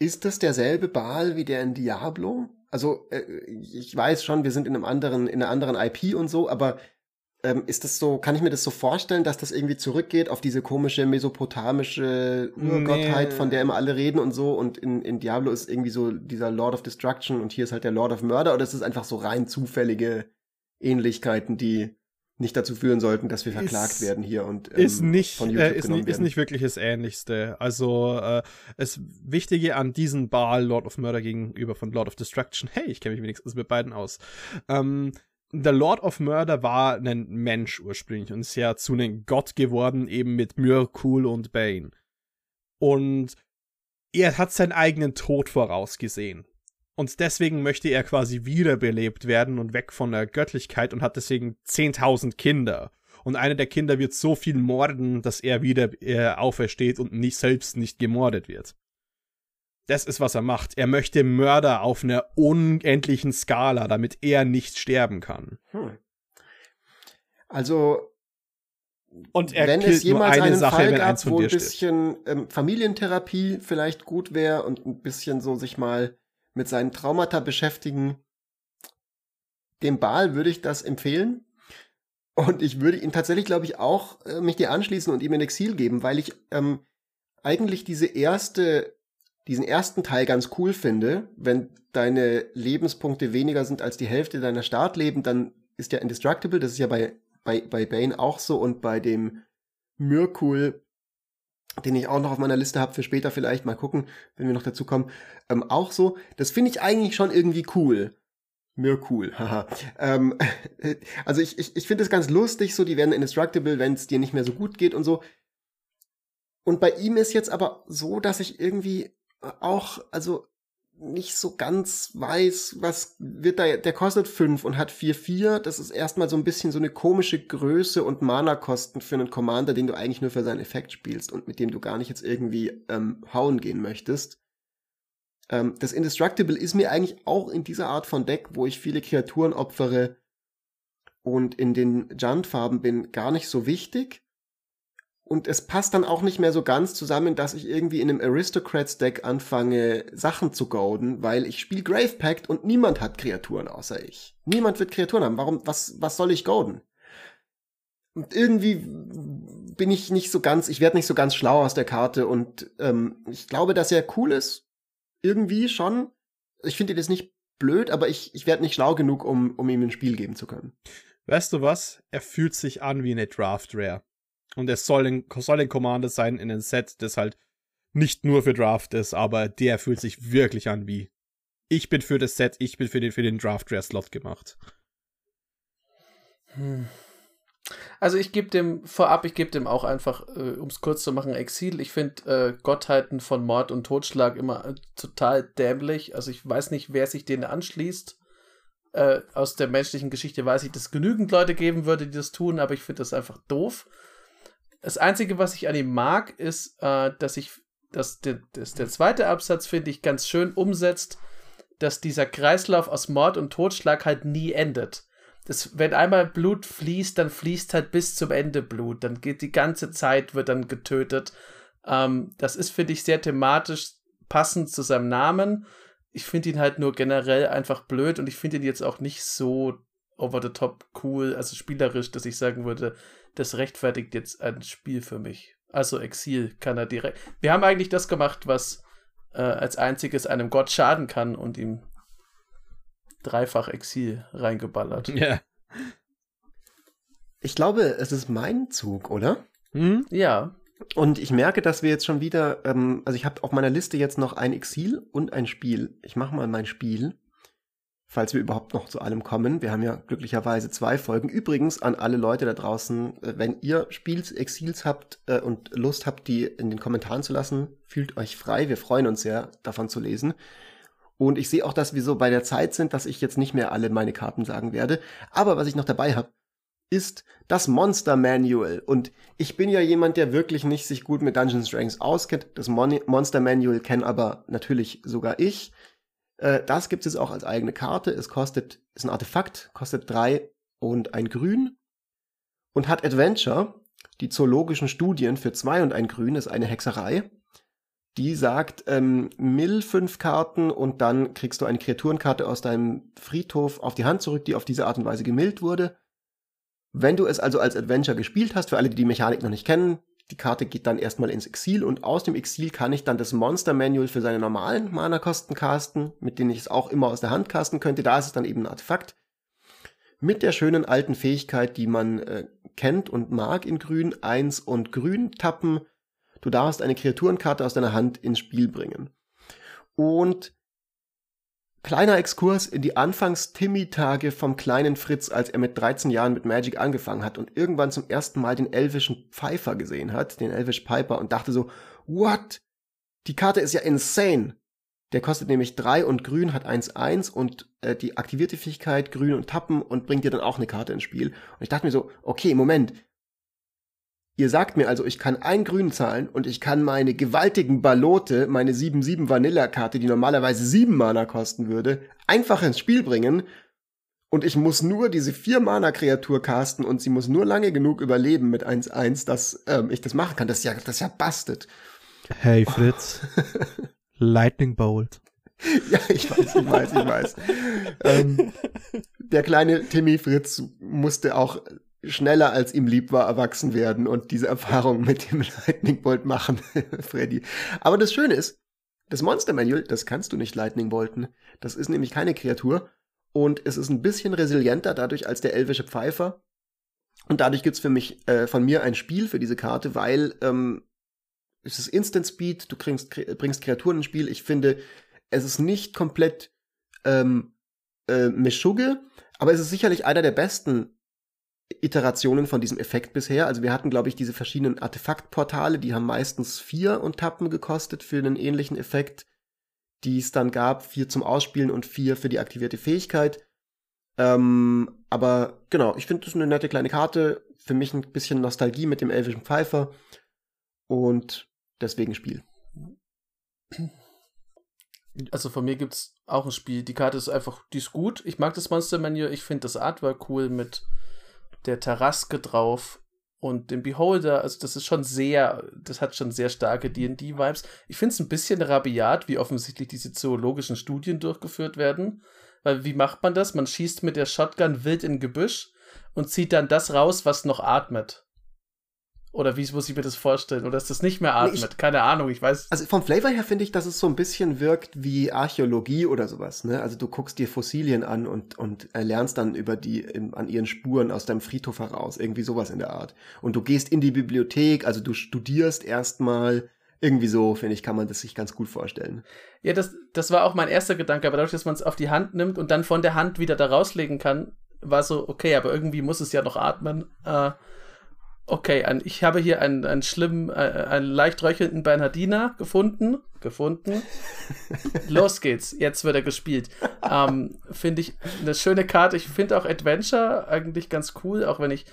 Ist das derselbe Baal wie der in Diablo? Also, äh, ich weiß schon, wir sind in einem anderen, in einer anderen IP und so, aber ähm, ist das so, kann ich mir das so vorstellen, dass das irgendwie zurückgeht auf diese komische mesopotamische Urgottheit, nee. von der immer alle reden und so und in, in Diablo ist irgendwie so dieser Lord of Destruction und hier ist halt der Lord of Murder oder ist es einfach so rein zufällige Ähnlichkeiten, die nicht dazu führen sollten, dass wir verklagt ist, werden hier und ähm, ist nicht von YouTube äh, ist, nicht, ist nicht wirklich das Ähnlichste. Also äh, das Wichtige an diesem Baal Lord of Murder gegenüber von Lord of Destruction, hey, ich kenne mich wenigstens mit beiden aus. Ähm, der Lord of Murder war ein Mensch ursprünglich und ist ja zu einem Gott geworden, eben mit Myrkul und Bane. Und er hat seinen eigenen Tod vorausgesehen. Und deswegen möchte er quasi wiederbelebt werden und weg von der Göttlichkeit und hat deswegen 10.000 Kinder. Und einer der Kinder wird so viel morden, dass er wieder äh, aufersteht und nicht selbst nicht gemordet wird. Das ist, was er macht. Er möchte Mörder auf einer unendlichen Skala, damit er nicht sterben kann. Hm. Also, und er wenn es jemals eine einen Sache, Fall gab, wo ein bisschen ähm, Familientherapie vielleicht gut wäre und ein bisschen so sich mal mit seinen Traumata beschäftigen, dem Baal würde ich das empfehlen. Und ich würde ihn tatsächlich, glaube ich, auch äh, mich dir anschließen und ihm in Exil geben, weil ich ähm, eigentlich diese erste, diesen ersten Teil ganz cool finde. Wenn deine Lebenspunkte weniger sind als die Hälfte deiner Startleben, dann ist ja Indestructible. Das ist ja bei, bei, bei Bane auch so und bei dem Myrkul den ich auch noch auf meiner Liste habe für später vielleicht, mal gucken, wenn wir noch dazu kommen, ähm, auch so. Das finde ich eigentlich schon irgendwie cool. Mir cool, haha. ähm, also ich, ich, ich finde es ganz lustig, so, die werden indestructible, wenn es dir nicht mehr so gut geht und so. Und bei ihm ist jetzt aber so, dass ich irgendwie auch, also nicht so ganz weiß, was wird da, der kostet 5 und hat 4-4. Das ist erstmal so ein bisschen so eine komische Größe und Mana-Kosten für einen Commander, den du eigentlich nur für seinen Effekt spielst und mit dem du gar nicht jetzt irgendwie ähm, hauen gehen möchtest. Ähm, das Indestructible ist mir eigentlich auch in dieser Art von Deck, wo ich viele Kreaturen opfere und in den Junt-Farben bin, gar nicht so wichtig. Und es passt dann auch nicht mehr so ganz zusammen, dass ich irgendwie in einem Aristocrats-Deck anfange, Sachen zu golden, weil ich spiele Grave Pact und niemand hat Kreaturen außer ich. Niemand wird Kreaturen haben. Warum, was, was soll ich golden? Und irgendwie bin ich nicht so ganz, ich werde nicht so ganz schlau aus der Karte und ähm, ich glaube, dass er cool ist. Irgendwie schon. Ich finde ihn jetzt nicht blöd, aber ich, ich werde nicht schlau genug, um, um ihm ein Spiel geben zu können. Weißt du was? Er fühlt sich an wie eine Draft Rare. Und es soll ein, soll ein Commander sein in einem Set, das halt nicht nur für Draft ist, aber der fühlt sich wirklich an wie. Ich bin für das Set, ich bin für den, für den Draft Rare Slot gemacht. Hm. Also ich gebe dem vorab, ich gebe dem auch einfach, äh, um es kurz zu machen, Exil. Ich finde äh, Gottheiten von Mord und Totschlag immer äh, total dämlich. Also ich weiß nicht, wer sich denen anschließt. Äh, aus der menschlichen Geschichte weiß ich, dass es genügend Leute geben würde, die das tun, aber ich finde das einfach doof. Das Einzige, was ich an ihm mag, ist, äh, dass ich, dass der, dass der zweite Absatz, finde ich, ganz schön umsetzt, dass dieser Kreislauf aus Mord und Totschlag halt nie endet. Das, wenn einmal Blut fließt, dann fließt halt bis zum Ende Blut. Dann geht die ganze Zeit, wird dann getötet. Ähm, das ist, finde ich, sehr thematisch passend zu seinem Namen. Ich finde ihn halt nur generell einfach blöd und ich finde ihn jetzt auch nicht so over the top cool, also spielerisch, dass ich sagen würde, das rechtfertigt jetzt ein Spiel für mich. Also Exil kann er direkt. Wir haben eigentlich das gemacht, was äh, als einziges einem Gott schaden kann und ihm dreifach Exil reingeballert. Ja. Ich glaube, es ist mein Zug, oder? Hm? Ja. Und ich merke, dass wir jetzt schon wieder, ähm, also ich habe auf meiner Liste jetzt noch ein Exil und ein Spiel. Ich mache mal mein Spiel falls wir überhaupt noch zu allem kommen. Wir haben ja glücklicherweise zwei Folgen. Übrigens an alle Leute da draußen, äh, wenn ihr Spiels, Exils habt äh, und Lust habt, die in den Kommentaren zu lassen, fühlt euch frei. Wir freuen uns sehr, davon zu lesen. Und ich sehe auch, dass wir so bei der Zeit sind, dass ich jetzt nicht mehr alle meine Karten sagen werde. Aber was ich noch dabei habe, ist das Monster Manual. Und ich bin ja jemand, der wirklich nicht sich gut mit Dungeons Dragons auskennt. Das Mon Monster Manual kenne aber natürlich sogar ich. Äh, das gibt es auch als eigene Karte. Es kostet, ist ein Artefakt, kostet drei und ein Grün und hat Adventure. Die zoologischen Studien für zwei und ein Grün ist eine Hexerei. Die sagt, ähm, mill fünf Karten und dann kriegst du eine Kreaturenkarte aus deinem Friedhof auf die Hand zurück, die auf diese Art und Weise gemillt wurde. Wenn du es also als Adventure gespielt hast, für alle, die die Mechanik noch nicht kennen, die Karte geht dann erstmal ins Exil und aus dem Exil kann ich dann das Monster Manual für seine normalen Mana-Kosten casten, mit denen ich es auch immer aus der Hand casten könnte. Da ist es dann eben ein Artefakt. Mit der schönen alten Fähigkeit, die man äh, kennt und mag in Grün, eins und Grün tappen. Du darfst eine Kreaturenkarte aus deiner Hand ins Spiel bringen. Und Kleiner Exkurs in die Anfangs-Timmy-Tage vom kleinen Fritz, als er mit 13 Jahren mit Magic angefangen hat und irgendwann zum ersten Mal den elvischen Pfeifer gesehen hat, den Elvish Piper, und dachte so, what? Die Karte ist ja insane. Der kostet nämlich 3 und grün, hat 1-1 und äh, die aktivierte Fähigkeit grün und tappen und bringt dir dann auch eine Karte ins Spiel. Und ich dachte mir so, okay, Moment, Ihr sagt mir also, ich kann ein Grün zahlen und ich kann meine gewaltigen Ballote, meine 7-7 Vanilla-Karte, die normalerweise 7 Mana kosten würde, einfach ins Spiel bringen. Und ich muss nur diese 4 Mana-Kreatur casten und sie muss nur lange genug überleben mit 1-1, dass ähm, ich das machen kann. Das ist ja, das ist ja bastet. Hey Fritz. Lightning Bolt. Ja, ich weiß, ich weiß, ich weiß. ähm, der kleine Timmy Fritz musste auch schneller als ihm lieb war erwachsen werden und diese Erfahrung mit dem Lightning Bolt machen, Freddy. Aber das Schöne ist, das Monster Manual, das kannst du nicht Lightning Bolten. Das ist nämlich keine Kreatur und es ist ein bisschen resilienter dadurch als der elvische Pfeifer. Und dadurch gibt's für mich äh, von mir ein Spiel für diese Karte, weil ähm, es ist Instant Speed, du kriegst, bringst Kreaturen ins Spiel. Ich finde, es ist nicht komplett ähm, äh, Mischugge, aber es ist sicherlich einer der besten Iterationen von diesem Effekt bisher. Also wir hatten, glaube ich, diese verschiedenen Artefaktportale, die haben meistens vier und Tappen gekostet für einen ähnlichen Effekt, die es dann gab, vier zum Ausspielen und vier für die aktivierte Fähigkeit. Ähm, aber genau, ich finde das eine nette kleine Karte. Für mich ein bisschen Nostalgie mit dem elvischen Pfeifer. Und deswegen Spiel. Also von mir gibt's auch ein Spiel. Die Karte ist einfach, die ist gut. Ich mag das Monster-Menü. Ich finde das Artwork cool mit der Taraske drauf und dem Beholder, also das ist schon sehr, das hat schon sehr starke D&D-Vibes. Ich finde es ein bisschen rabiat, wie offensichtlich diese zoologischen Studien durchgeführt werden. Weil wie macht man das? Man schießt mit der Shotgun wild in Gebüsch und zieht dann das raus, was noch atmet. Oder wie muss ich mir das vorstellen? Oder ist das nicht mehr atmet? Nee, ich, Keine Ahnung, ich weiß. Also vom Flavor her finde ich, dass es so ein bisschen wirkt wie Archäologie oder sowas. Ne? Also du guckst dir Fossilien an und, und lernst dann über die in, an ihren Spuren aus deinem Friedhof heraus. Irgendwie sowas in der Art. Und du gehst in die Bibliothek, also du studierst erstmal. Irgendwie so, finde ich, kann man das sich ganz gut vorstellen. Ja, das, das war auch mein erster Gedanke, aber dadurch, dass man es auf die Hand nimmt und dann von der Hand wieder da rauslegen kann, war so, okay, aber irgendwie muss es ja noch atmen. Äh, Okay, ein, ich habe hier einen, einen schlimmen, äh, einen leicht röchelnden Bernhardiner gefunden. Gefunden. Los geht's. Jetzt wird er gespielt. Ähm, finde ich eine schöne Karte. Ich finde auch Adventure eigentlich ganz cool, auch wenn ich.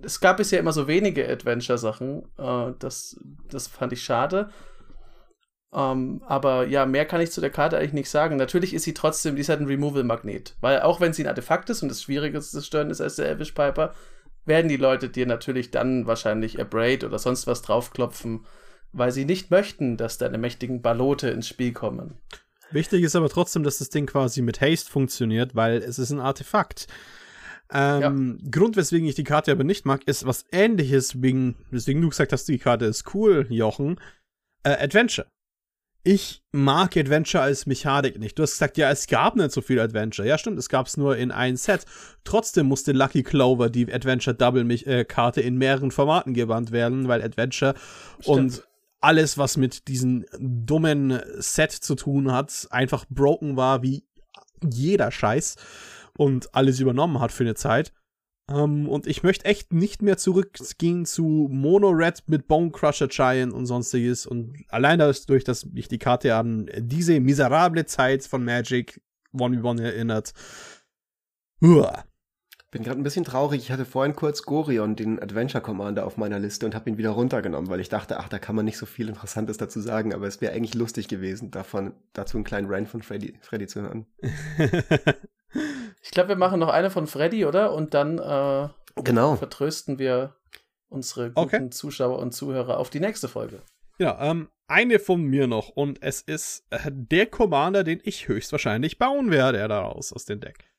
Es gab bisher immer so wenige Adventure-Sachen. Äh, das, das fand ich schade. Um, ähm, aber ja, mehr kann ich zu der Karte eigentlich nicht sagen. Natürlich ist sie trotzdem, die ist halt ein Removal-Magnet. Weil auch wenn sie ein Artefakt ist und das Schwierige zu zerstören ist als der Elvish Piper, werden die Leute dir natürlich dann wahrscheinlich Abraid oder sonst was draufklopfen, weil sie nicht möchten, dass deine mächtigen Ballote ins Spiel kommen. Wichtig ist aber trotzdem, dass das Ding quasi mit Haste funktioniert, weil es ist ein Artefakt. Ähm, ja. Grund, weswegen ich die Karte aber nicht mag, ist was ähnliches, wegen, weswegen du gesagt hast, die Karte ist cool, Jochen. Äh, Adventure ich mag Adventure als Mechanik nicht. Du hast gesagt, ja, es gab nicht so viel Adventure. Ja, stimmt, es gab es nur in ein Set. Trotzdem musste Lucky Clover die Adventure Double äh, Karte in mehreren Formaten gewandt werden, weil Adventure stimmt. und alles, was mit diesem dummen Set zu tun hat, einfach broken war wie jeder Scheiß und alles übernommen hat für eine Zeit. Um, ähm, und ich möchte echt nicht mehr zurückgehen zu Mono Red mit Bone Crusher Giant und sonstiges. Und allein dadurch, dass mich die Karte an diese miserable Zeit von Magic 1v1 erinnert. Uah. Bin gerade ein bisschen traurig. Ich hatte vorhin kurz Gorion, den Adventure Commander, auf meiner Liste und habe ihn wieder runtergenommen, weil ich dachte, ach, da kann man nicht so viel Interessantes dazu sagen, aber es wäre eigentlich lustig gewesen, davon, dazu einen kleinen Rant von Freddy, Freddy zu hören. Ich glaube, wir machen noch eine von Freddy, oder? Und dann äh, genau. vertrösten wir unsere guten okay. Zuschauer und Zuhörer auf die nächste Folge. Ja, ähm, eine von mir noch. Und es ist äh, der Commander, den ich höchstwahrscheinlich bauen werde daraus aus dem Deck.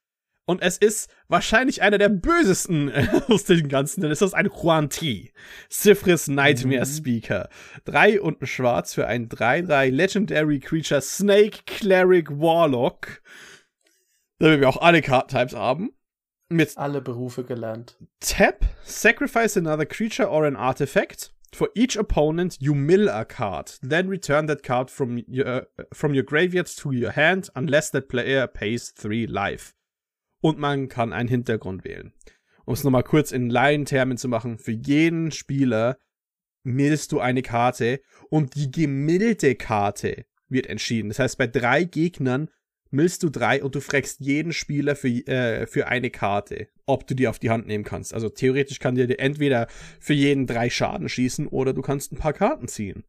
Und es ist wahrscheinlich einer der bösesten äh, aus den ganzen, denn es ist ein Huan Ti. Sifris Nightmare mhm. Speaker. Drei und ein Schwarz für ein 3-3 Legendary Creature Snake Cleric Warlock. Da wir auch alle Card-Types haben. Mit alle Berufe gelernt. Tap, sacrifice another creature or an artifact. For each opponent, you mill a card. Then return that card from your, uh, from your graveyard to your hand, unless that player pays three life. Und man kann einen Hintergrund wählen. Um es nochmal kurz in Laientermen zu machen, für jeden Spieler millst du eine Karte und die gemillte Karte wird entschieden. Das heißt, bei drei Gegnern millst du drei und du fragst jeden Spieler für, äh, für eine Karte, ob du die auf die Hand nehmen kannst. Also theoretisch kann dir entweder für jeden drei Schaden schießen oder du kannst ein paar Karten ziehen.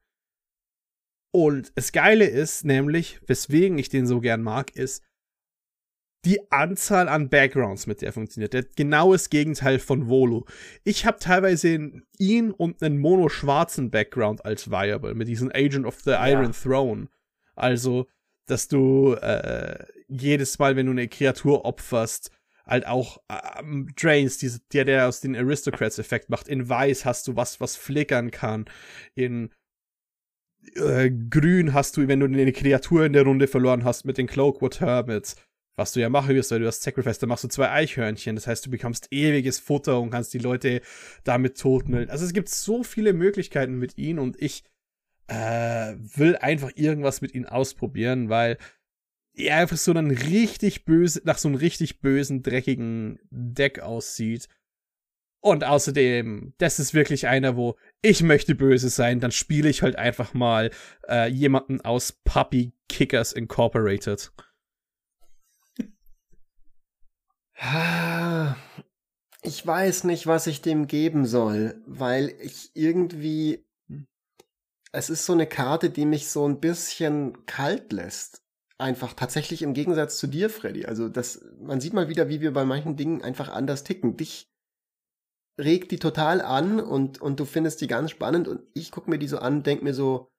Und das Geile ist nämlich, weswegen ich den so gern mag, ist die Anzahl an Backgrounds, mit der er funktioniert. Der genaues Gegenteil von Volo. Ich habe teilweise ihn und einen mono-schwarzen Background als Viable, mit diesem Agent of the Iron ja. Throne. Also, dass du äh, jedes Mal, wenn du eine Kreatur opferst, halt auch ähm, Drains, diese, der, der aus den Aristocrats-Effekt macht. In Weiß hast du was, was flickern kann. In äh, Grün hast du, wenn du eine Kreatur in der Runde verloren hast, mit den Cloakwood Hermits. Was du ja machen wirst, weil du hast Sacrifice, dann machst du zwei Eichhörnchen. Das heißt, du bekommst ewiges Futter und kannst die Leute damit totmüllen. Also es gibt so viele Möglichkeiten mit ihnen und ich äh, will einfach irgendwas mit ihnen ausprobieren, weil er einfach so einen richtig böse, nach so einem richtig bösen, dreckigen Deck aussieht. Und außerdem, das ist wirklich einer, wo ich möchte böse sein, dann spiele ich halt einfach mal äh, jemanden aus Puppy Kickers Incorporated. Ich weiß nicht, was ich dem geben soll, weil ich irgendwie es ist so eine Karte, die mich so ein bisschen kalt lässt. Einfach tatsächlich im Gegensatz zu dir, Freddy. Also das, man sieht mal wieder, wie wir bei manchen Dingen einfach anders ticken. Dich regt die total an und, und du findest die ganz spannend und ich guck mir die so an, denk mir so,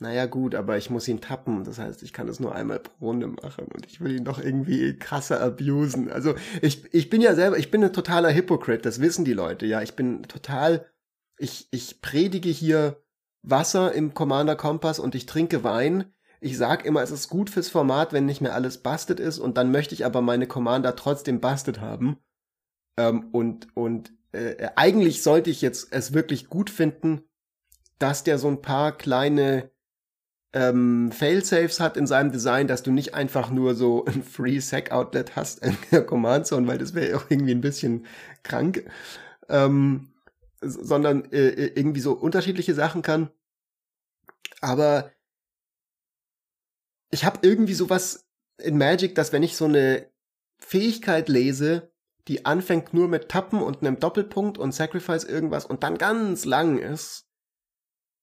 naja gut, aber ich muss ihn tappen. Das heißt, ich kann es nur einmal pro Runde machen und ich will ihn doch irgendwie krasser abusen. Also ich, ich bin ja selber, ich bin ein totaler Hypocrite, das wissen die Leute, ja. Ich bin total, ich, ich predige hier Wasser im Commander Kompass und ich trinke Wein. Ich sag immer, es ist gut fürs Format, wenn nicht mehr alles busted ist und dann möchte ich aber meine Commander trotzdem busted haben. Ähm, und und äh, eigentlich sollte ich jetzt es wirklich gut finden, dass der so ein paar kleine ähm, Failsafes hat in seinem Design, dass du nicht einfach nur so ein Free Sack Outlet hast in der Command Zone, weil das wäre auch irgendwie ein bisschen krank. Ähm, sondern äh, äh, irgendwie so unterschiedliche Sachen kann. Aber ich habe irgendwie sowas in Magic, dass wenn ich so eine Fähigkeit lese, die anfängt nur mit Tappen und einem Doppelpunkt und Sacrifice irgendwas und dann ganz lang ist,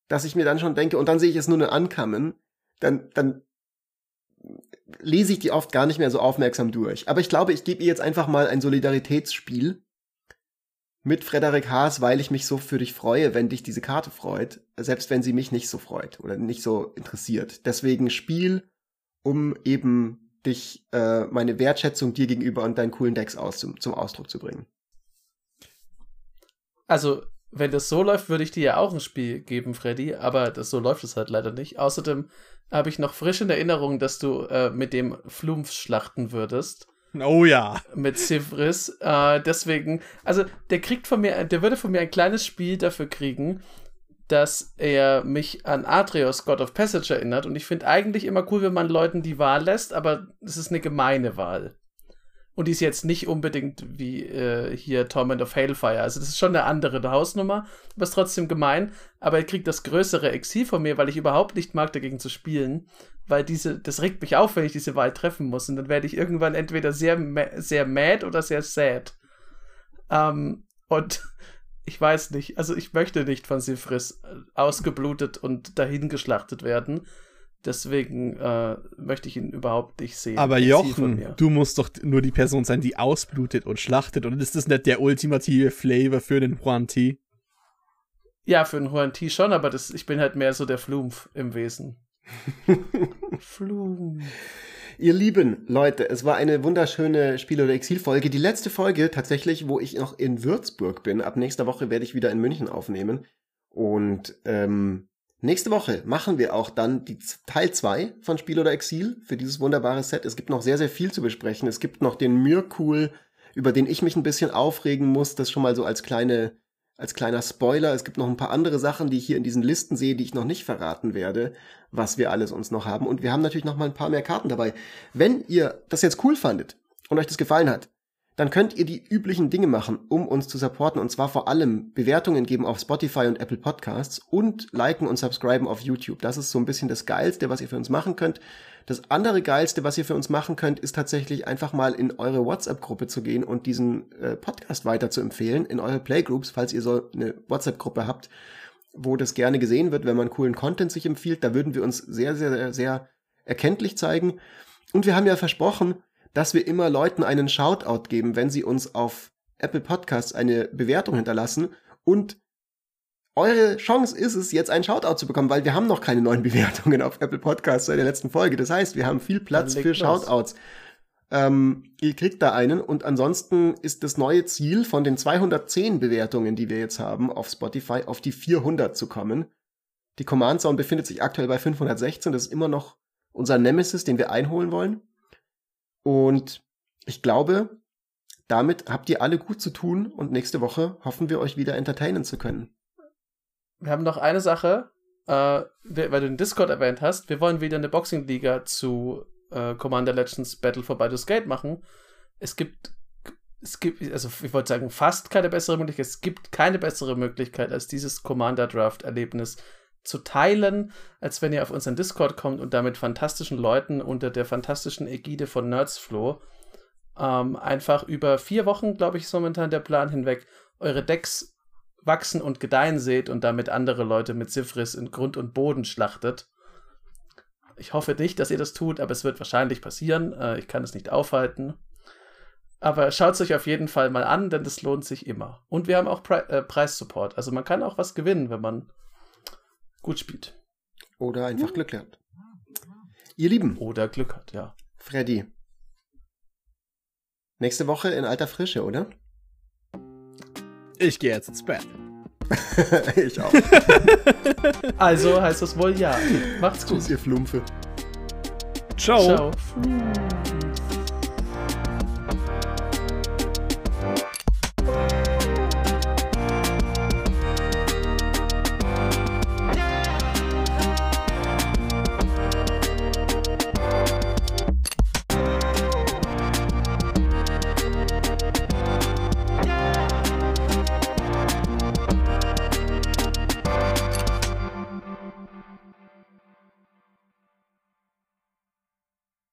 dass ich mir dann schon denke, und dann sehe ich es nur eine Ankommen, dann, dann lese ich die oft gar nicht mehr so aufmerksam durch. Aber ich glaube, ich gebe ihr jetzt einfach mal ein Solidaritätsspiel mit Frederik Haas, weil ich mich so für dich freue, wenn dich diese Karte freut, selbst wenn sie mich nicht so freut oder nicht so interessiert. Deswegen Spiel, um eben dich, äh, meine Wertschätzung dir gegenüber und deinen coolen Decks aus, zum, zum Ausdruck zu bringen. Also, wenn das so läuft, würde ich dir ja auch ein Spiel geben, Freddy, aber das, so läuft es halt leider nicht. Außerdem habe ich noch frisch in Erinnerung, dass du äh, mit dem Flumpf schlachten würdest. Oh ja. Mit Sivris. Äh, deswegen, also der kriegt von mir, der würde von mir ein kleines Spiel dafür kriegen, dass er mich an Atreus, God of Passage, erinnert. Und ich finde eigentlich immer cool, wenn man Leuten die Wahl lässt, aber es ist eine gemeine Wahl. Und die ist jetzt nicht unbedingt wie äh, hier Torment of Hailfire. Also das ist schon eine andere Hausnummer, aber ist trotzdem gemein. Aber er kriegt das größere Exil von mir, weil ich überhaupt nicht mag, dagegen zu spielen weil diese, das regt mich auf, wenn ich diese Wahl treffen muss. Und dann werde ich irgendwann entweder sehr, sehr mad oder sehr sad. Ähm, und ich weiß nicht, also ich möchte nicht von Sifris äh, ausgeblutet und dahingeschlachtet werden. Deswegen äh, möchte ich ihn überhaupt nicht sehen. Aber Jochen, du musst doch nur die Person sein, die ausblutet und schlachtet. Und ist das nicht der ultimative Flavor für den Huan Ti? Ja, für den Huan Ti schon, aber das, ich bin halt mehr so der Flumpf im Wesen. Flum. Ihr lieben Leute, es war eine wunderschöne Spiel- oder Exil-Folge. Die letzte Folge tatsächlich, wo ich noch in Würzburg bin. Ab nächster Woche werde ich wieder in München aufnehmen. Und ähm, nächste Woche machen wir auch dann die Teil 2 von Spiel oder Exil für dieses wunderbare Set. Es gibt noch sehr, sehr viel zu besprechen. Es gibt noch den Myrkul, über den ich mich ein bisschen aufregen muss. Das schon mal so als kleine als kleiner Spoiler, es gibt noch ein paar andere Sachen, die ich hier in diesen Listen sehe, die ich noch nicht verraten werde, was wir alles uns noch haben. Und wir haben natürlich noch mal ein paar mehr Karten dabei. Wenn ihr das jetzt cool fandet und euch das gefallen hat, dann könnt ihr die üblichen Dinge machen, um uns zu supporten. Und zwar vor allem Bewertungen geben auf Spotify und Apple Podcasts und liken und subscriben auf YouTube. Das ist so ein bisschen das Geilste, was ihr für uns machen könnt. Das andere Geilste, was ihr für uns machen könnt, ist tatsächlich einfach mal in eure WhatsApp-Gruppe zu gehen und diesen äh, Podcast weiter zu empfehlen, in eure Playgroups, falls ihr so eine WhatsApp-Gruppe habt, wo das gerne gesehen wird, wenn man coolen Content sich empfiehlt. Da würden wir uns sehr, sehr, sehr, sehr erkenntlich zeigen. Und wir haben ja versprochen, dass wir immer Leuten einen Shoutout geben, wenn sie uns auf Apple Podcasts eine Bewertung hinterlassen. Und eure Chance ist es, jetzt einen Shoutout zu bekommen, weil wir haben noch keine neuen Bewertungen auf Apple Podcasts seit der letzten Folge. Das heißt, wir haben viel Platz für Shoutouts. Ähm, ihr kriegt da einen und ansonsten ist das neue Ziel von den 210 Bewertungen, die wir jetzt haben auf Spotify, auf die 400 zu kommen. Die Command Zone befindet sich aktuell bei 516. Das ist immer noch unser Nemesis, den wir einholen wollen. Und ich glaube, damit habt ihr alle gut zu tun und nächste Woche hoffen wir euch wieder entertainen zu können wir haben noch eine Sache, äh, weil du den Discord erwähnt hast. Wir wollen wieder eine Boxing-Liga zu äh, Commander Legends Battle for Baldur's Gate machen. Es gibt, es gibt, also ich wollte sagen, fast keine bessere Möglichkeit. Es gibt keine bessere Möglichkeit, als dieses Commander Draft-Erlebnis zu teilen, als wenn ihr auf unseren Discord kommt und da mit fantastischen Leuten unter der fantastischen Ägide von Nerdsflow ähm, einfach über vier Wochen, glaube ich, ist momentan der Plan hinweg, eure Decks wachsen und gedeihen seht und damit andere Leute mit Sifris in Grund und Boden schlachtet. Ich hoffe nicht, dass ihr das tut, aber es wird wahrscheinlich passieren. Äh, ich kann es nicht aufhalten. Aber schaut es euch auf jeden Fall mal an, denn das lohnt sich immer. Und wir haben auch Pre äh, Preissupport. Also man kann auch was gewinnen, wenn man gut spielt. Oder einfach Glück hat. Ihr Lieben. Oder Glück hat, ja. Freddy. Nächste Woche in alter Frische, oder? Ich gehe jetzt ins Bett. ich auch. also heißt das wohl ja. Macht's gut. Tschüss, ihr Flumpfe. Ciao. Ciao.